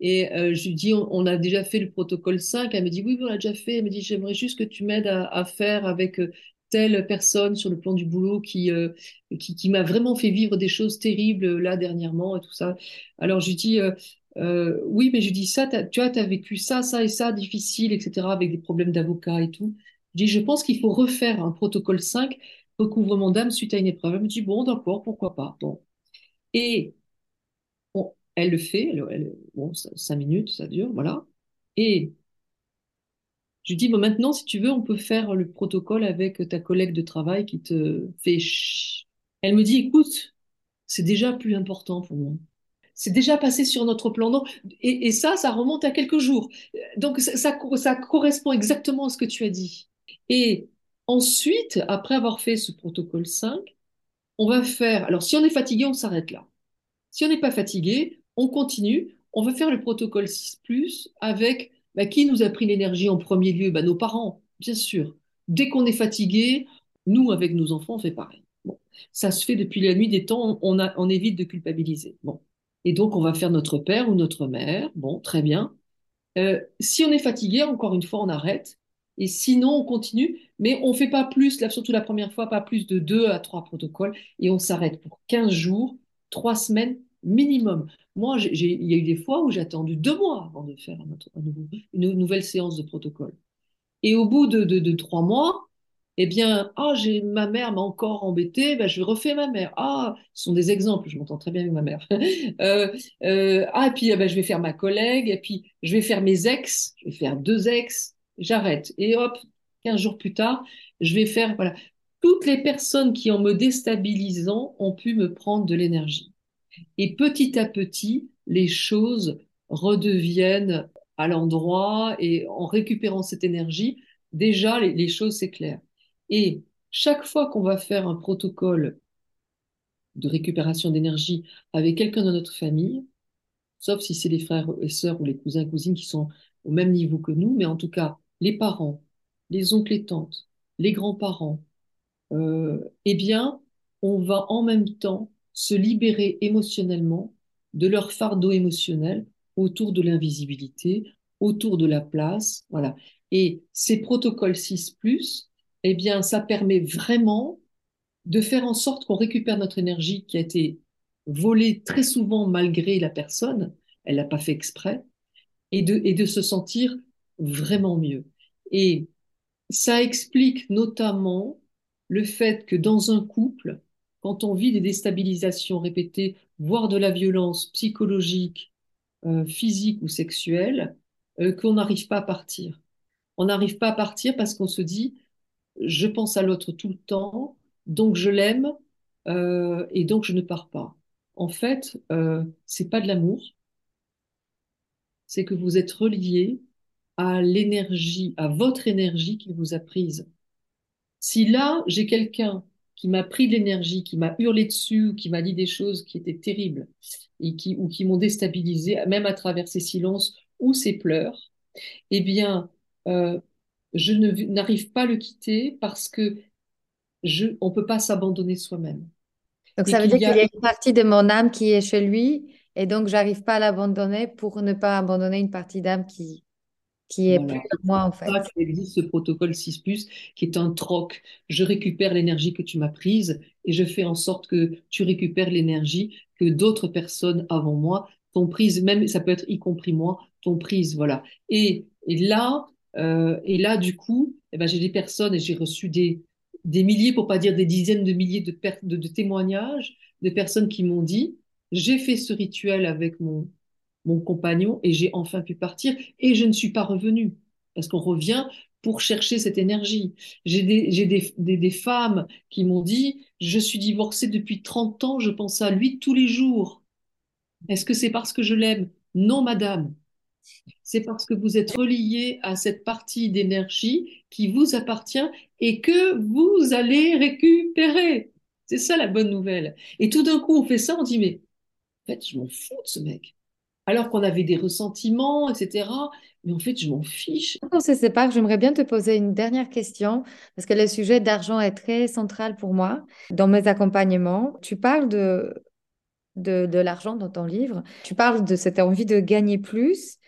Speaker 2: Et euh, je lui dis, on, a déjà fait le protocole 5. Elle me dit, oui, on l'a déjà fait. Elle me dit, j'aimerais juste que tu m'aides à, faire avec euh, telle personne sur le plan du boulot qui, qui, qui m'a vraiment fait vivre des choses terribles là dernièrement et tout ça. Alors je lui dis, oui, mais je dis ça, tu vois, tu as vécu ça, ça et ça, difficile, etc., avec des problèmes d'avocat et tout. Je dis, je pense qu'il faut refaire un protocole 5 recouvrement d'âme suite à une épreuve. Elle me dit, bon, d'accord, pourquoi pas. Bon. Et elle le fait, elle, bon, cinq minutes, ça dure, voilà. Et Je lui dis, bon, maintenant, si tu veux, on peut faire le protocole avec ta collègue de travail qui te fait. Elle me dit, écoute, c'est déjà plus important pour moi. C'est déjà passé sur notre plan. Non et, ça, ça remonte à quelques jours. Donc, ça, correspond exactement à ce que tu as dit. Et ensuite, après avoir fait ce protocole 5, on va faire. Alors, si on est fatigué, on s'arrête là. Si on n'est pas fatigué, on continue. On va faire le protocole 6 avec bah, qui nous a pris l'énergie en premier lieu? Bah, Nos parents, bien sûr. Dès qu'on est fatigué, nous, avec nos enfants, on fait pareil. Bon. Ça se fait depuis la nuit des temps, on, a, on évite de culpabiliser. Bon. Et donc, on va faire notre père ou notre mère. Bon, très bien. Euh, si on est fatigué, encore une fois, on arrête. Et sinon, on continue. Mais on ne fait pas plus, surtout la première fois, pas plus de deux à trois protocoles. Et on s'arrête pour 15 jours, trois semaines minimum. Moi, il y a eu des fois où j'ai attendu deux mois avant de faire une nouvelle séance de protocole. Et au bout de, de, de trois mois, eh bien, ah, j'ai ma mère m'a encore embêté, ben, je refais ma mère. Ah, ce sont des exemples, je m'entends très bien avec ma mère. euh, euh, ah, et puis eh ben, je vais faire ma collègue, et puis je vais faire mes ex, je vais faire deux ex, j'arrête. Et hop, 15 jours plus tard, je vais faire, voilà. Toutes les personnes qui, en me déstabilisant, ont pu me prendre de l'énergie. Et petit à petit, les choses redeviennent à l'endroit et en récupérant cette énergie, déjà les choses s'éclairent. Et chaque fois qu'on va faire un protocole de récupération d'énergie avec quelqu'un de notre famille, sauf si c'est les frères et sœurs ou les cousins et cousines qui sont au même niveau que nous, mais en tout cas, les parents, les oncles et tantes, les grands-parents, euh, eh bien, on va en même temps se libérer émotionnellement de leur fardeau émotionnel autour de l'invisibilité, autour de la place, voilà. Et ces protocoles 6+, eh bien, ça permet vraiment de faire en sorte qu'on récupère notre énergie qui a été volée très souvent malgré la personne, elle l'a pas fait exprès, et de, et de se sentir vraiment mieux. Et ça explique notamment le fait que dans un couple, quand on vit des déstabilisations répétées, voire de la violence psychologique, euh, physique ou sexuelle, euh, qu'on n'arrive pas à partir. On n'arrive pas à partir parce qu'on se dit, je pense à l'autre tout le temps, donc je l'aime euh, et donc je ne pars pas. En fait, euh, c'est pas de l'amour, c'est que vous êtes relié à l'énergie, à votre énergie qui vous a prise. Si là, j'ai quelqu'un qui m'a pris de l'énergie, qui m'a hurlé dessus, qui m'a dit des choses qui étaient terribles et qui, ou qui m'ont déstabilisé, même à travers ses silences ou ses pleurs, eh bien, euh, je n'arrive pas à le quitter parce que je, on peut pas s'abandonner soi-même.
Speaker 1: Donc, ça veut dire qu'il y a une partie de mon âme qui est chez lui et donc j'arrive pas à l'abandonner pour ne pas abandonner une partie d'âme qui, qui est plus moi en fait.
Speaker 2: Il existe ce protocole 6 qui est un troc. Je récupère l'énergie que tu m'as prise et je fais en sorte que tu récupères l'énergie que d'autres personnes avant moi t'ont prise, même ça peut être y compris moi, t'ont prise. Voilà. Et, et là, euh, et là, du coup, eh ben, j'ai des personnes et j'ai reçu des, milliers, pour pas dire des dizaines de milliers de, témoignages de personnes qui m'ont dit, j'ai fait ce rituel avec mon, mon compagnon et j'ai enfin pu partir et je ne suis pas revenue. Parce qu'on revient pour chercher cette énergie. J'ai des, des, femmes qui m'ont dit, je suis divorcée depuis 30 ans, je pense à lui tous les jours. Est-ce que c'est parce que je l'aime? Non, madame c'est parce que vous êtes relié à cette partie d'énergie qui vous appartient et que vous allez récupérer. C'est ça la bonne nouvelle. Et tout d'un coup, on fait ça, on dit, mais en fait, je m'en fous de ce mec. Alors qu'on avait des ressentiments, etc. Mais en fait, je m'en fiche.
Speaker 1: On se sépare. J'aimerais bien te poser une dernière question parce que le sujet d'argent est très central pour moi dans mes accompagnements. Tu parles de, de, de l'argent dans ton livre. Tu parles de cette envie de gagner plus.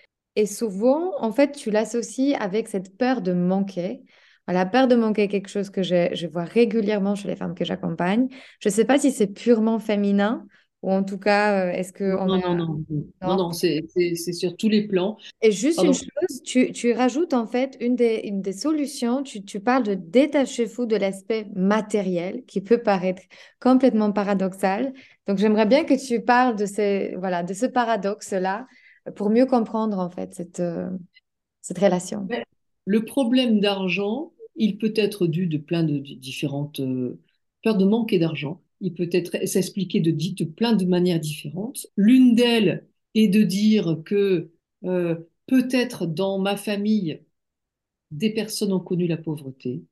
Speaker 1: Et souvent, en fait, tu l'associes avec cette peur de manquer. La peur de manquer quelque chose que je, je vois régulièrement chez les femmes que j'accompagne. Je ne sais pas si c'est purement féminin ou en tout cas, euh, est-ce que...
Speaker 2: Non, non, non, non, non, non c'est sur tous les plans.
Speaker 1: Et juste une chose, tu, tu, rajoutes en fait une des, une des solutions, tu, tu parles de détacher-vous de l'aspect matériel qui peut paraître complètement paradoxal. Donc j'aimerais bien que tu parles de, ces, voilà, de ce paradoxe-là pour mieux comprendre en fait cette, euh, cette relation.
Speaker 2: le problème d'argent, il peut être dû de plein de, différentes euh, peurs de manquer d'argent. Il peut être s'expliquer de, de plein de manières différentes. L'une d'elles est de dire que euh, peut-être dans ma famille, des personnes ont connu la pauvreté.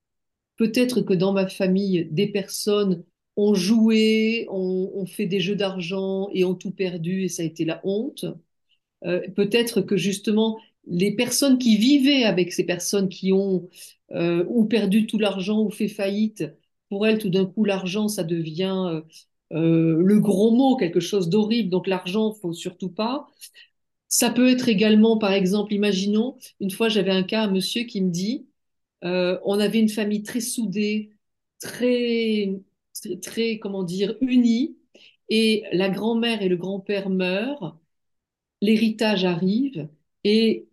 Speaker 2: Peut-être que dans ma famille, des personnes ont joué, ont fait des jeux d'argent et ont tout perdu et ça a été la honte. Euh, peut-être que justement, les personnes qui vivaient avec ces personnes qui ont euh, ou perdu tout l'argent ou fait faillite, pour elles, tout d'un coup, l'argent, ça devient euh, euh, le gros mot, quelque chose d'horrible. Donc l'argent, faut surtout pas. Ça peut être également, par exemple, imaginons, une fois j'avais un cas, un monsieur qui me dit, euh, on avait une famille très soudée, très, très, comment dire, unie, et la grand-mère et le grand-père meurent, l'héritage arrive, et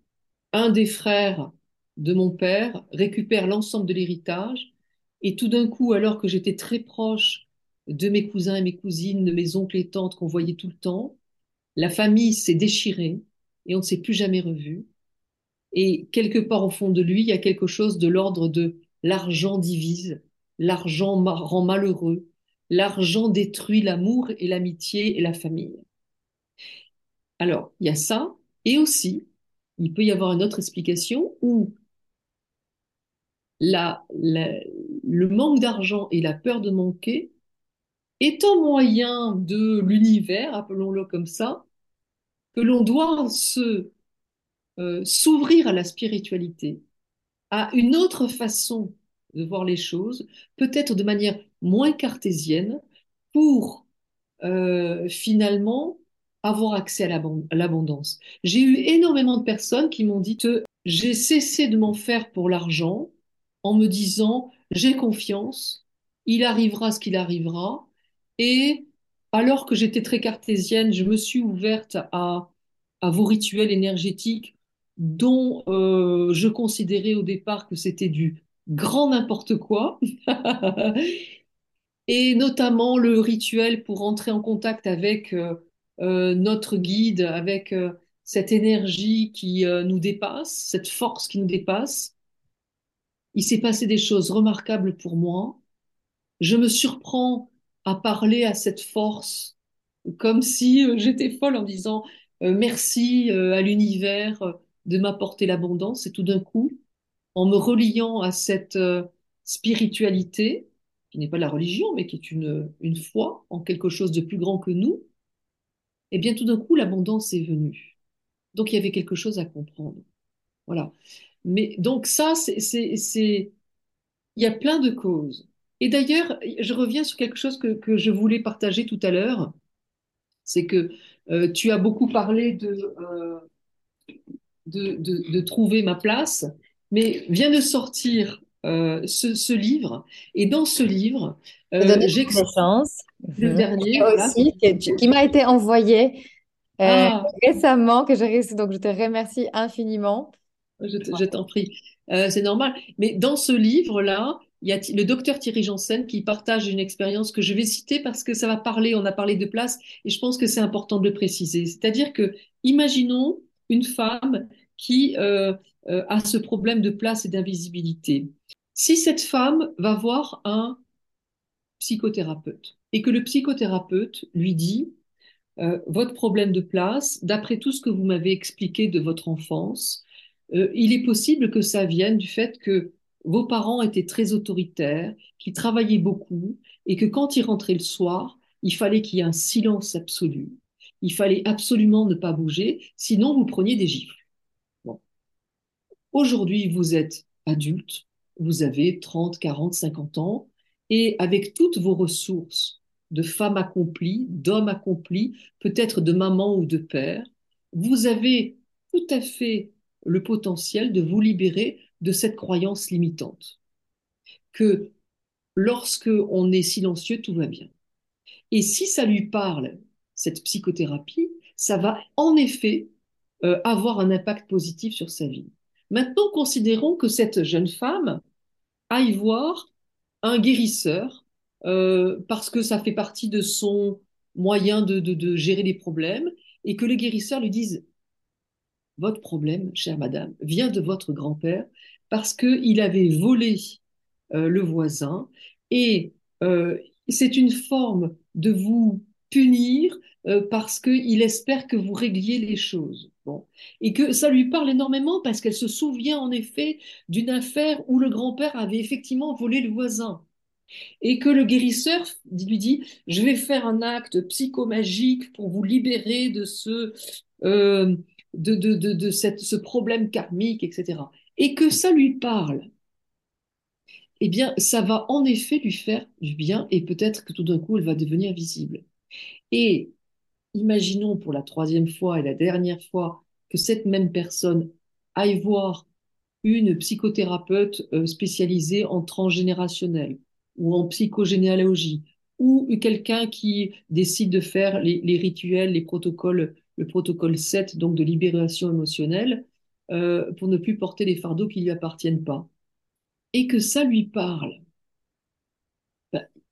Speaker 2: un des frères de mon père récupère l'ensemble de l'héritage, et tout d'un coup, alors que j'étais très proche de mes cousins et mes cousines, de mes oncles et tantes qu'on voyait tout le temps, la famille s'est déchirée et on ne s'est plus jamais revu. Et quelque part au fond de lui, il y a quelque chose de l'ordre de l'argent divise, l'argent rend malheureux, l'argent détruit l'amour et l'amitié et la famille. Alors, il y a ça, et aussi, il peut y avoir une autre explication où le manque d'argent et la peur de manquer est un moyen de l'univers, appelons-le comme ça, que l'on doit euh, s'ouvrir à la spiritualité, à une autre façon de voir les choses, peut-être de manière moins cartésienne, pour euh, finalement avoir accès à l'abondance. J'ai eu énormément de personnes qui m'ont dit que j'ai cessé de m'en faire pour l'argent en me disant j'ai confiance, il arrivera ce qu'il arrivera, et alors que j'étais très cartésienne, je me suis ouverte à, à vos rituels énergétiques dont euh, je considérais au départ que c'était du grand n'importe quoi. et notamment le rituel pour entrer en contact avec euh, notre guide, avec euh, cette énergie qui euh, nous dépasse, cette force qui nous dépasse. Il s'est passé des choses remarquables pour moi. Je me surprends à parler à cette force comme si euh, j'étais folle en disant euh, merci euh, à l'univers de m'apporter l'abondance et tout d'un coup, en me reliant à cette spiritualité, qui n'est pas la religion, mais qui est une, une foi en quelque chose de plus grand que nous, eh bien tout d'un coup, l'abondance est venue. Donc il y avait quelque chose à comprendre. Voilà. Mais donc ça, c'est, il y a plein de causes. Et d'ailleurs, je reviens sur quelque chose que, que je voulais partager tout à l'heure. C'est que euh, tu as beaucoup parlé euh, de, de, de, trouver ma place, mais vient de sortir euh, ce, ce, livre. Et dans ce livre,
Speaker 1: euh, j'ai chance. Le mmh. dernier aussi, qui, qui m'a été envoyé euh, ah. récemment, que j'ai. Donc, je te remercie infiniment.
Speaker 2: Je, je t'en prie. Euh, c'est normal. Mais dans ce livre-là, il y a le docteur Thierry Janssen qui partage une expérience que je vais citer parce que ça va parler, on a parlé de place, et je pense que c'est important de le préciser. C'est-à-dire que, imaginons une femme qui euh, euh, a ce problème de place et d'invisibilité. Si cette femme va voir un psychothérapeute et que le psychothérapeute lui dit, euh, votre problème de place, d'après tout ce que vous m'avez expliqué de votre enfance, euh, il est possible que ça vienne du fait que vos parents étaient très autoritaires, qu'ils travaillaient beaucoup et que quand ils rentraient le soir, il fallait qu'il y ait un silence absolu. Il fallait absolument ne pas bouger, sinon vous preniez des gifles. Bon. Aujourd'hui, vous êtes adulte, vous avez 30, 40, 50 ans, et avec toutes vos ressources de femme accomplie, d'homme accompli, peut-être de maman ou de père, vous avez tout à fait le potentiel de vous libérer de cette croyance limitante. Que lorsque on est silencieux, tout va bien. Et si ça lui parle, cette psychothérapie, ça va en effet euh, avoir un impact positif sur sa vie. Maintenant, considérons que cette jeune femme aille voir un guérisseur euh, parce que ça fait partie de son moyen de, gérer les problèmes et que le guérisseur lui dise votre problème, chère madame, vient de votre grand-père, parce qu'il avait volé euh, le voisin et euh, c'est une forme de vous punir parce qu'il espère que vous régliez les choses. Et que ça lui parle énormément parce qu'elle se souvient en effet d'une affaire où le grand-père avait effectivement volé le voisin. Et que le guérisseur lui dit, je vais faire un acte psychomagique pour vous libérer de ce, euh, de, de, de, de cette, ce problème karmique, etc. Et que ça lui parle eh bien, ça va en effet lui faire du bien et peut-être que tout d'un coup, elle va devenir visible. Et imaginons pour la troisième fois et la dernière fois que cette même personne aille voir une psychothérapeute euh, spécialisée en transgénérationnel ou en psychogénéalogie ou quelqu'un qui décide de faire les, rituels, les protocoles, le protocole 7, donc de libération émotionnelle, euh, pour ne plus porter les fardeaux qui ne lui appartiennent pas. Et que ça lui parle,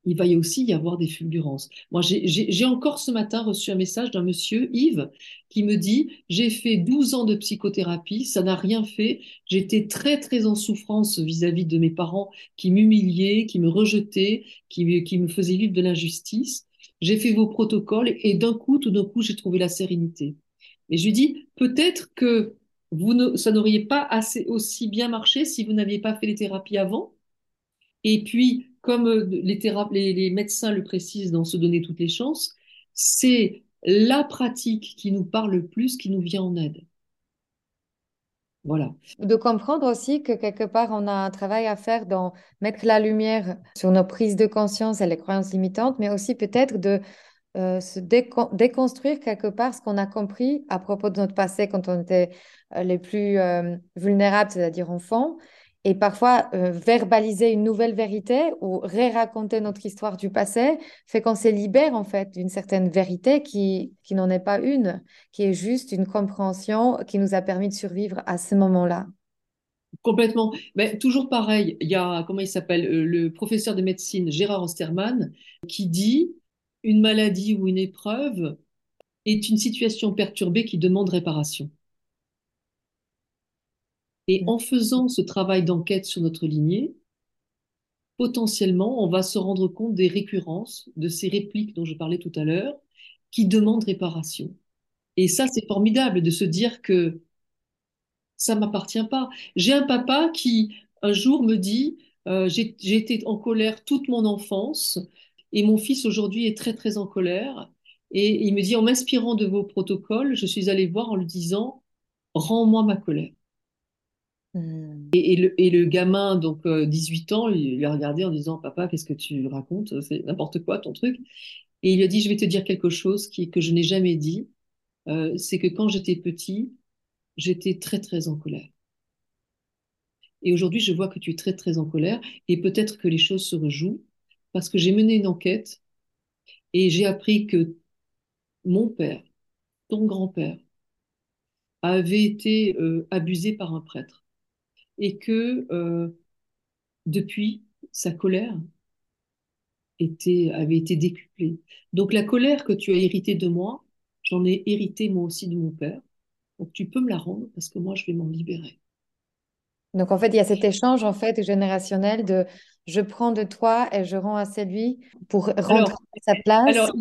Speaker 2: il va y aussi y avoir des fulgurances. Moi, j'ai encore ce matin reçu un message d'un monsieur, Yves, qui me dit, j'ai fait 12 ans de psychothérapie, ça n'a rien fait, j'étais très, très en souffrance vis-à-vis de mes parents qui m'humiliaient, qui me rejetaient, qui, me faisaient vivre de l'injustice. J'ai fait vos protocoles et d'un coup, tout d'un coup, j'ai trouvé la sérénité. Et je lui dis, peut-être que vous ça n'aurait pas assez, aussi bien marché si vous n'aviez pas fait les thérapies avant. Et puis, comme euh, les, médecins le précisent dans Se donner toutes les chances, c'est la pratique qui nous parle le plus, qui nous vient en aide. Voilà.
Speaker 1: De comprendre aussi que quelque part, on a un travail à faire dans mettre la lumière sur nos prises de conscience et les croyances limitantes, mais aussi peut-être de euh, se déconstruire quelque part ce qu'on a compris à propos de notre passé quand on était euh, les plus vulnérables, c'est-à-dire enfants, et parfois verbaliser une nouvelle vérité ou ré-raconter notre histoire du passé fait qu'on se libère en fait d'une certaine vérité qui, qui n'en est pas une, qui est juste une compréhension qui nous a permis de survivre à ce moment-là.
Speaker 2: Complètement. Mais toujours pareil, il y a, comment il s'appelle, le professeur de médecine Gérard Osterman qui dit une maladie ou une épreuve est une situation perturbée qui demande réparation. Et en faisant ce travail d'enquête sur notre lignée, potentiellement, on va se rendre compte des récurrences de ces répliques dont je parlais tout à l'heure, qui demandent réparation. Et ça, c'est formidable de se dire que ça m'appartient pas. J'ai un papa qui, un jour, me dit, euh, j'ai été en colère toute mon enfance, et mon fils aujourd'hui est très, très en colère. Et il me dit, en m'inspirant de vos protocoles, je suis allée voir en lui disant, rends-moi ma colère. Hmm. Et, le, gamin, donc 18 euh, ans, il lui a regardé en disant, papa, qu'est-ce que tu racontes? C'est n'importe quoi ton truc. Et il lui a dit, je vais te dire quelque chose qui, que je n'ai jamais dit. Euh, c'est que quand j'étais petit, j'étais très, très en colère. Et aujourd'hui, je vois que tu es très, très en colère et peut-être que les choses se rejouent parce que j'ai mené une enquête et j'ai appris que mon père, ton grand-père, avait été euh, abusé par un prêtre et que euh, depuis, sa colère était, avait été décuplée. Donc la colère que tu as héritée de moi, j'en ai hérité moi aussi de mon père. Donc tu peux me la rendre parce que moi, je vais m'en libérer.
Speaker 1: Donc en fait, il y a cet échange en fait générationnel de je prends de toi et je rends à celui pour rentrer à sa place.
Speaker 2: Alors,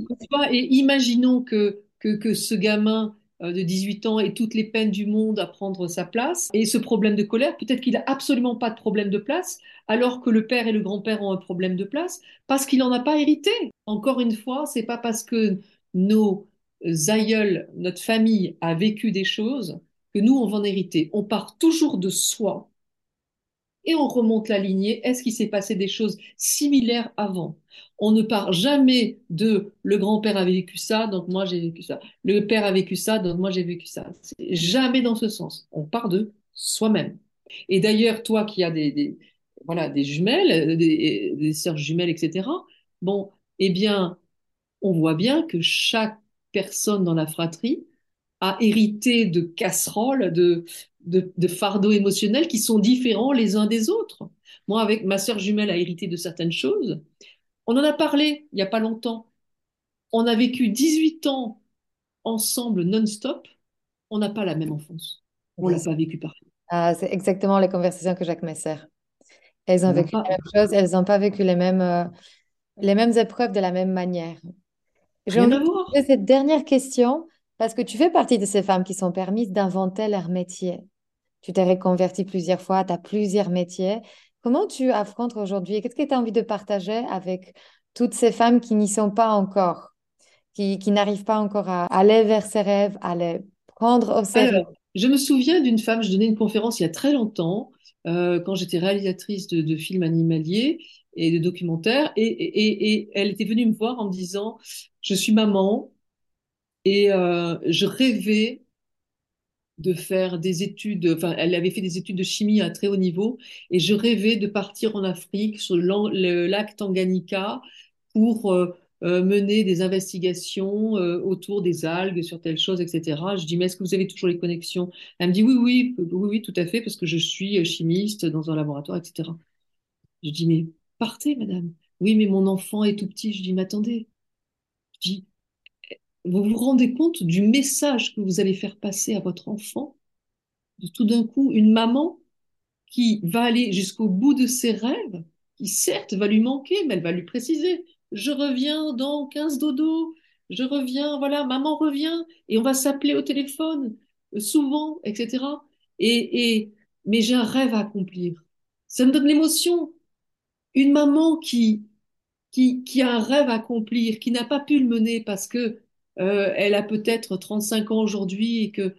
Speaker 2: et imaginons que, que, que, ce gamin de 18 ans ait toutes les peines du monde à prendre sa place. Et ce problème de colère, peut-être qu'il n'a absolument pas de problème de place, alors que le père et le grand-père ont un problème de place, parce qu'il n'en a pas hérité. Encore une fois, c'est pas parce que nos aïeuls, notre famille a vécu des choses que nous, on va en hériter. On part toujours de soi et on remonte la lignée. Est-ce qu'il s'est passé des choses similaires avant? On ne part jamais de le grand-père a vécu ça, donc moi j'ai vécu ça. Le père a vécu ça, donc moi j'ai vécu ça. jamais dans ce sens. On part de soi-même. Et d'ailleurs, toi qui as des, voilà, des jumelles, des, des sœurs jumelles, etc., bon, eh bien, on voit bien que chaque personne dans la fratrie a hérité de casseroles, de, de, fardeaux émotionnels qui sont différents les uns des autres. Moi, avec ma sœur jumelle, a hérité de certaines choses. On en a parlé il n'y a pas longtemps. On a vécu 18 ans ensemble non-stop. On n'a pas la même enfance. On l'a pas vécu pareil.
Speaker 1: Ah, c'est exactement les conversations que Jacques Messer. Elles ont
Speaker 2: Ça n'a
Speaker 1: vécu
Speaker 2: pas
Speaker 1: la même chose, elles n'ont pas vécu les mêmes, euh, les mêmes épreuves de la même manière. J'ai envie
Speaker 2: à
Speaker 1: de cette dernière question parce que tu fais partie de ces femmes qui sont permises d'inventer leur métier. Tu t'es reconvertie plusieurs fois, tu as plusieurs métiers. Comment tu affrontes aujourd'hui? Qu'est-ce que tu as envie de partager avec toutes ces femmes qui n'y sont pas encore, qui, n'arrivent pas encore à aller vers ces rêves, à les prendre au sérieux?
Speaker 2: Je me souviens d'une femme, je donnais une conférence il y a très longtemps, euh, quand j'étais réalisatrice de, films animaliers et de documentaires, et, et- et elle était venue me voir en me disant, je suis maman et euh, je rêvais de faire des études, enfin, elle avait fait des études de chimie à très haut niveau, et je rêvais de partir en Afrique sur le, lac Tanganyika pour euh, euh, mener des investigations euh, autour des algues, sur telle chose, etc. Je dis, mais est-ce que vous avez toujours les connexions? Elle me dit, oui, oui, oui, oui, tout à fait, parce que je suis chimiste dans un laboratoire, etc. Je dis, mais partez, madame. Oui, mais mon enfant est tout petit. Je dis, mais attendez. Je dis, vous vous rendez compte du message que vous allez faire passer à votre enfant? De tout d'un coup, une maman qui va aller jusqu'au bout de ses rêves, qui certes va lui manquer, mais elle va lui préciser, je reviens dans 15 dodo, je reviens, voilà, maman revient, et on va s'appeler au téléphone, euh, souvent, etc. Et, et, mais j'ai un rêve à accomplir. Ça me donne l'émotion. Une maman qui, qui, qui a un rêve à accomplir, qui n'a pas pu le mener parce que euh, elle a peut-être 35 ans aujourd'hui et que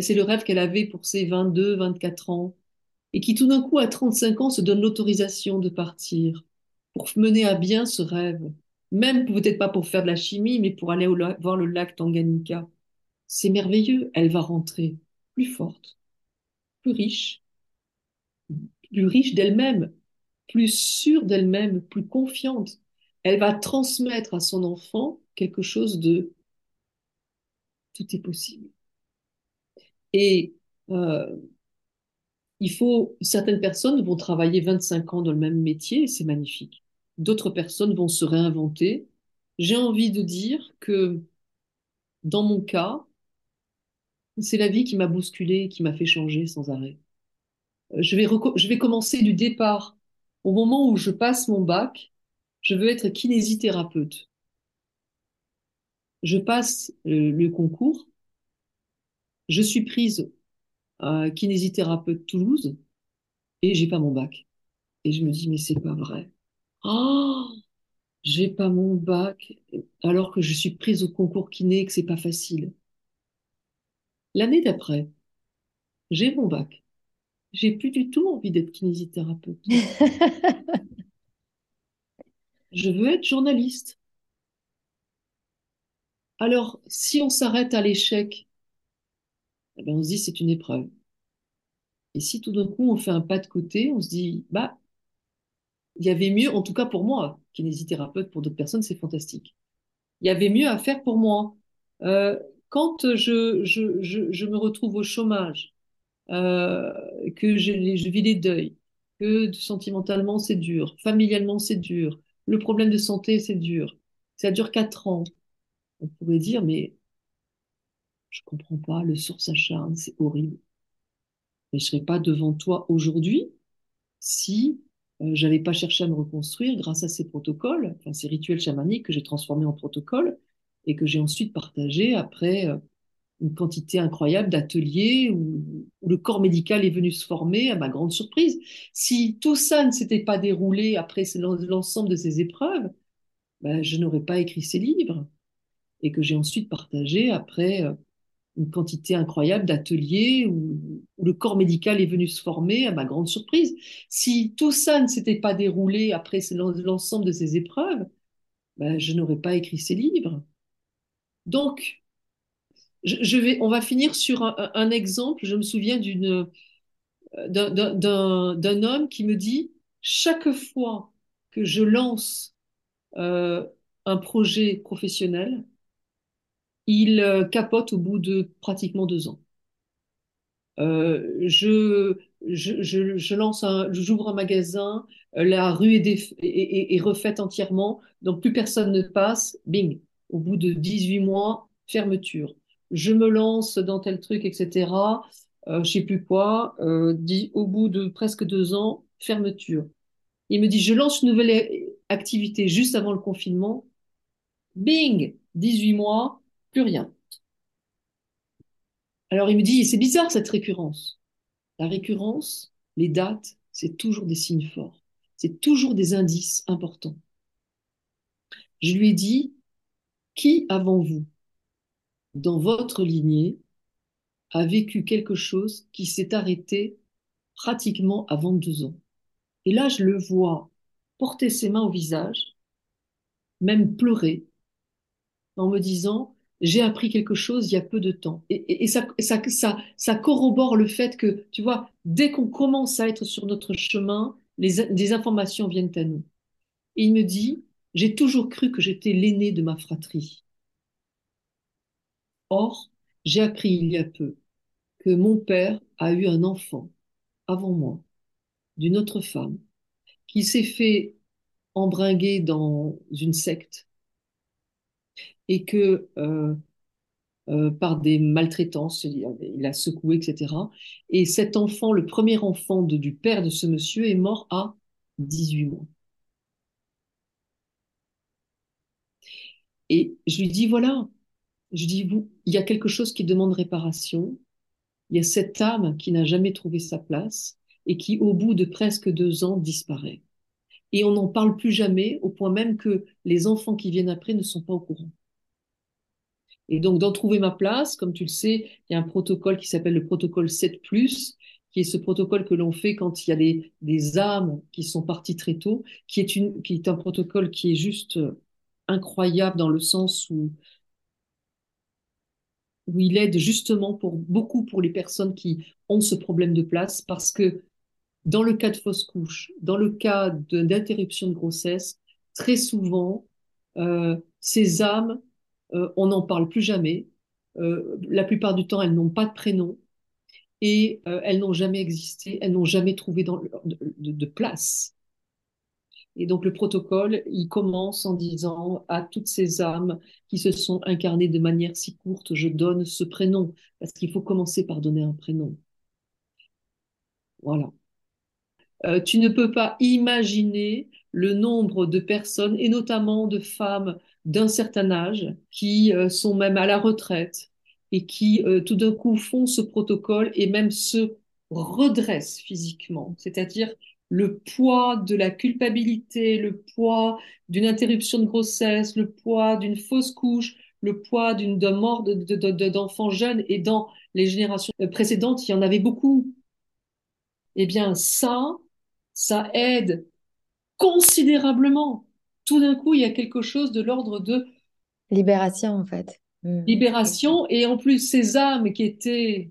Speaker 2: c'est le rêve qu'elle avait pour ses 22, 24 ans et qui tout d'un coup, à 35 ans, se donne l'autorisation de partir pour mener à bien ce rêve. Même peut-être pas pour faire de la chimie, mais pour aller voir le lac Tanganyika. C'est merveilleux. Elle va rentrer plus forte, plus riche, plus riche d'elle-même, plus sûre d'elle-même, plus confiante. Elle va transmettre à son enfant quelque chose de tout est possible. Et euh, Il faut, certaines personnes vont travailler 25 ans dans le même métier c'est magnifique. D'autres personnes vont se réinventer. J'ai envie de dire que dans mon cas, c'est la vie qui m'a bousculé, qui m'a fait changer sans arrêt. Euh, Je vais, je vais commencer du départ. Au moment où je passe mon bac, je veux être kinésithérapeute. Je passe euh, le concours, je suis prise à kinésithérapeute Toulouse et j'ai pas mon bac. Et je me dis, mais c'est pas vrai. Oh! J'ai pas mon bac alors que je suis prise au concours kiné et que c'est pas facile. L'année d'après, j'ai mon bac. J'ai plus du tout envie d'être kinésithérapeute. Je veux être journaliste. Alors, si on s'arrête à l'échec, eh ben, on se dit c'est une épreuve. Et si tout d'un coup on fait un pas de côté, on se dit bah il y avait mieux, en tout cas pour moi, kinésithérapeute pour d'autres personnes c'est fantastique. Il y avait mieux à faire pour moi. Euh, quand je, me retrouve au chômage, euh, que je, je vis les deuils, que sentimentalement c'est dur, familialement c'est dur, le problème de santé c'est dur, ça dure quatre ans. On pourrait dire, mais je comprends pas, le sourd s'acharne, c'est horrible. Mais je serais pas devant toi aujourd'hui si euh, j'avais pas cherché à me reconstruire grâce à ces protocoles, enfin ces rituels chamaniques que j'ai transformés en protocoles et que j'ai ensuite partagés après euh, une quantité incroyable d'ateliers où, où le corps médical est venu se former, à ma grande surprise. Si tout ça ne s'était pas déroulé après l'ensemble de ces épreuves, ben, je n'aurais pas écrit ces livres et que j'ai ensuite partagé après euh, une quantité incroyable d'ateliers où, le corps médical est venu se former, à ma grande surprise. Si tout ça ne s'était pas déroulé après l'ensemble de ces épreuves, ben, je n'aurais pas écrit ces livres. Donc, on va finir sur un, exemple. Je me souviens d'une, d'un, d'un, d'un d'un homme qui me dit, chaque fois que je lance euh, un projet professionnel, il euh, capote au bout de pratiquement deux ans. Euh, je, je, lance un, j'ouvre un magasin, euh, la rue est, refaite entièrement, donc plus personne ne passe, bing, au bout de 18 mois, fermeture. Je me lance dans tel truc, etc. euh, je sais plus quoi, dit au bout de presque deux ans, fermeture. Il me dit, je lance une nouvelle activité juste avant le confinement. Bing, 18 mois, plus rien. Alors il me dit, c'est bizarre cette récurrence. La récurrence, les dates, c'est toujours des signes forts. C'est toujours des indices importants. Je lui ai dit, qui avant vous, dans votre lignée, a vécu quelque chose qui s'est arrêté pratiquement avant deux ans? Et là, je le vois porter ses mains au visage, même pleurer, en me disant, j'ai appris quelque chose il y a peu de temps. Et, ça, ça, ça, ça, corrobore le fait que, tu vois, dès qu'on commence à être sur notre chemin, les, des informations viennent à nous. Et il me dit, j'ai toujours cru que j'étais l'aîné de ma fratrie. Or, j'ai appris il y a peu que mon père a eu un enfant avant moi, d'une autre femme, qui s'est fait embringuer dans une secte et que euh, euh, par des maltraitances, il a, secoué, etc. Et cet enfant, le premier enfant du père de ce monsieur, est mort à 18 mois. Et je lui dis, voilà, je dis, il y a quelque chose qui demande réparation. Il y a cette âme qui n'a jamais trouvé sa place et qui, au bout de presque deux ans, disparaît. Et on n'en parle plus jamais, au point même que les enfants qui viennent après ne sont pas au courant. Et donc, d'en trouver ma place, comme tu le sais, il y a un protocole qui s'appelle le protocole 7, qui est ce protocole que l'on fait quand il y a des, âmes qui sont parties très tôt, qui est, une, qui est un protocole qui est juste euh, incroyable dans le sens où, où il aide justement pour beaucoup pour les personnes qui ont ce problème de place, parce que dans le cas de fausse couche, dans le cas d'interruption de, grossesse, très souvent, euh, ces âmes euh, on n'en parle plus jamais. Euh, la plupart du temps, elles n'ont pas de prénom et euh, elles n'ont jamais existé, elles n'ont jamais trouvé de, place. Et donc le protocole, il commence en disant à toutes ces âmes qui se sont incarnées de manière si courte, je donne ce prénom, parce qu'il faut commencer par donner un prénom. Voilà. tu ne peux pas imaginer le nombre de personnes, et notamment de femmes d'un certain âge, qui euh, sont même à la retraite et qui euh, tout d'un coup font ce protocole et même se redressent physiquement. C'est-à-dire le poids de la culpabilité, le poids d'une interruption de grossesse, le poids d'une fausse couche, le poids d'une mort d'enfants jeunes et dans les générations précédentes, il y en avait beaucoup. Eh bien, ça, ça aide considérablement. Tout d'un coup, il y a quelque chose de l'ordre de
Speaker 1: libération, en fait.
Speaker 2: Mm. Libération, et en plus, ces âmes qui étaient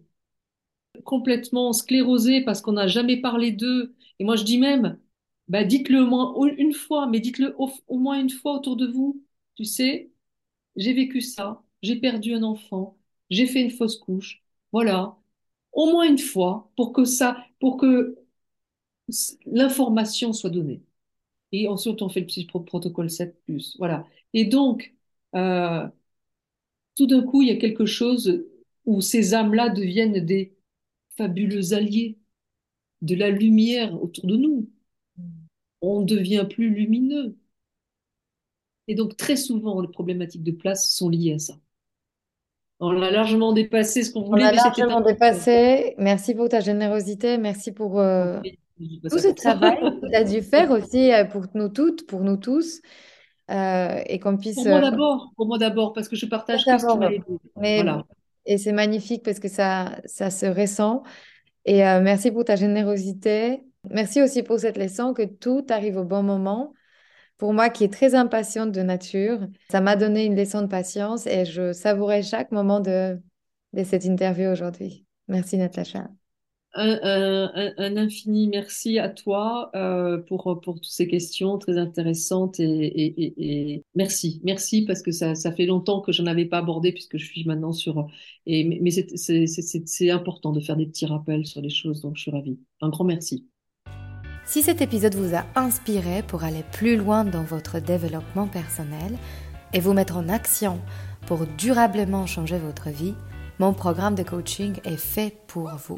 Speaker 2: complètement sclérosées parce qu'on n'a jamais parlé d'eux, et moi je dis même, bah, dites-le au moins une fois, mais dites-le au, au moins une fois autour de vous. Tu sais, j'ai vécu ça, j'ai perdu un enfant, j'ai fait une fausse couche, voilà, au moins une fois pour que ça, pour que l'information soit donnée et ensuite on fait le petit protocole 7 Voilà. Et donc, euh, tout d'un coup, il y a quelque chose où ces âmes-là deviennent des fabuleux alliés de la lumière autour de nous. On devient plus lumineux. Et donc, très souvent, les problématiques de place sont liées à ça. On a largement dépassé ce qu'on voulait.
Speaker 1: On a largement dépassé. Merci pour ta générosité. Merci pour, euh, tout ce travail que tu as dû faire aussi euh, pour nous toutes, pour nous tous, euh, et qu'on puisse.
Speaker 2: Pour moi euh, d'abord, pour moi d'abord, parce que je partage
Speaker 1: que ce Mais, voilà. Et c'est magnifique parce que ça, ça se ressent. Et merci pour ta générosité. Merci aussi pour cette leçon que tout arrive au bon moment. Pour moi, qui est très impatiente de nature, ça m'a donné une leçon de patience et je savourais chaque moment de, de cette interview aujourd'hui. Merci, Natacha
Speaker 2: un, infini merci à toi euh, pour, pour toutes ces questions très intéressantes et, merci, merci parce que ça, ça fait longtemps que je n'en avais pas abordé puisque je suis maintenant sur... Et, mais c'est important de faire des petits rappels sur les choses, donc je suis ravie. Un grand merci.
Speaker 1: Si cet épisode vous a inspiré pour aller plus loin dans votre développement personnel et vous mettre en action pour durablement changer votre vie,
Speaker 3: mon programme de coaching est fait pour vous.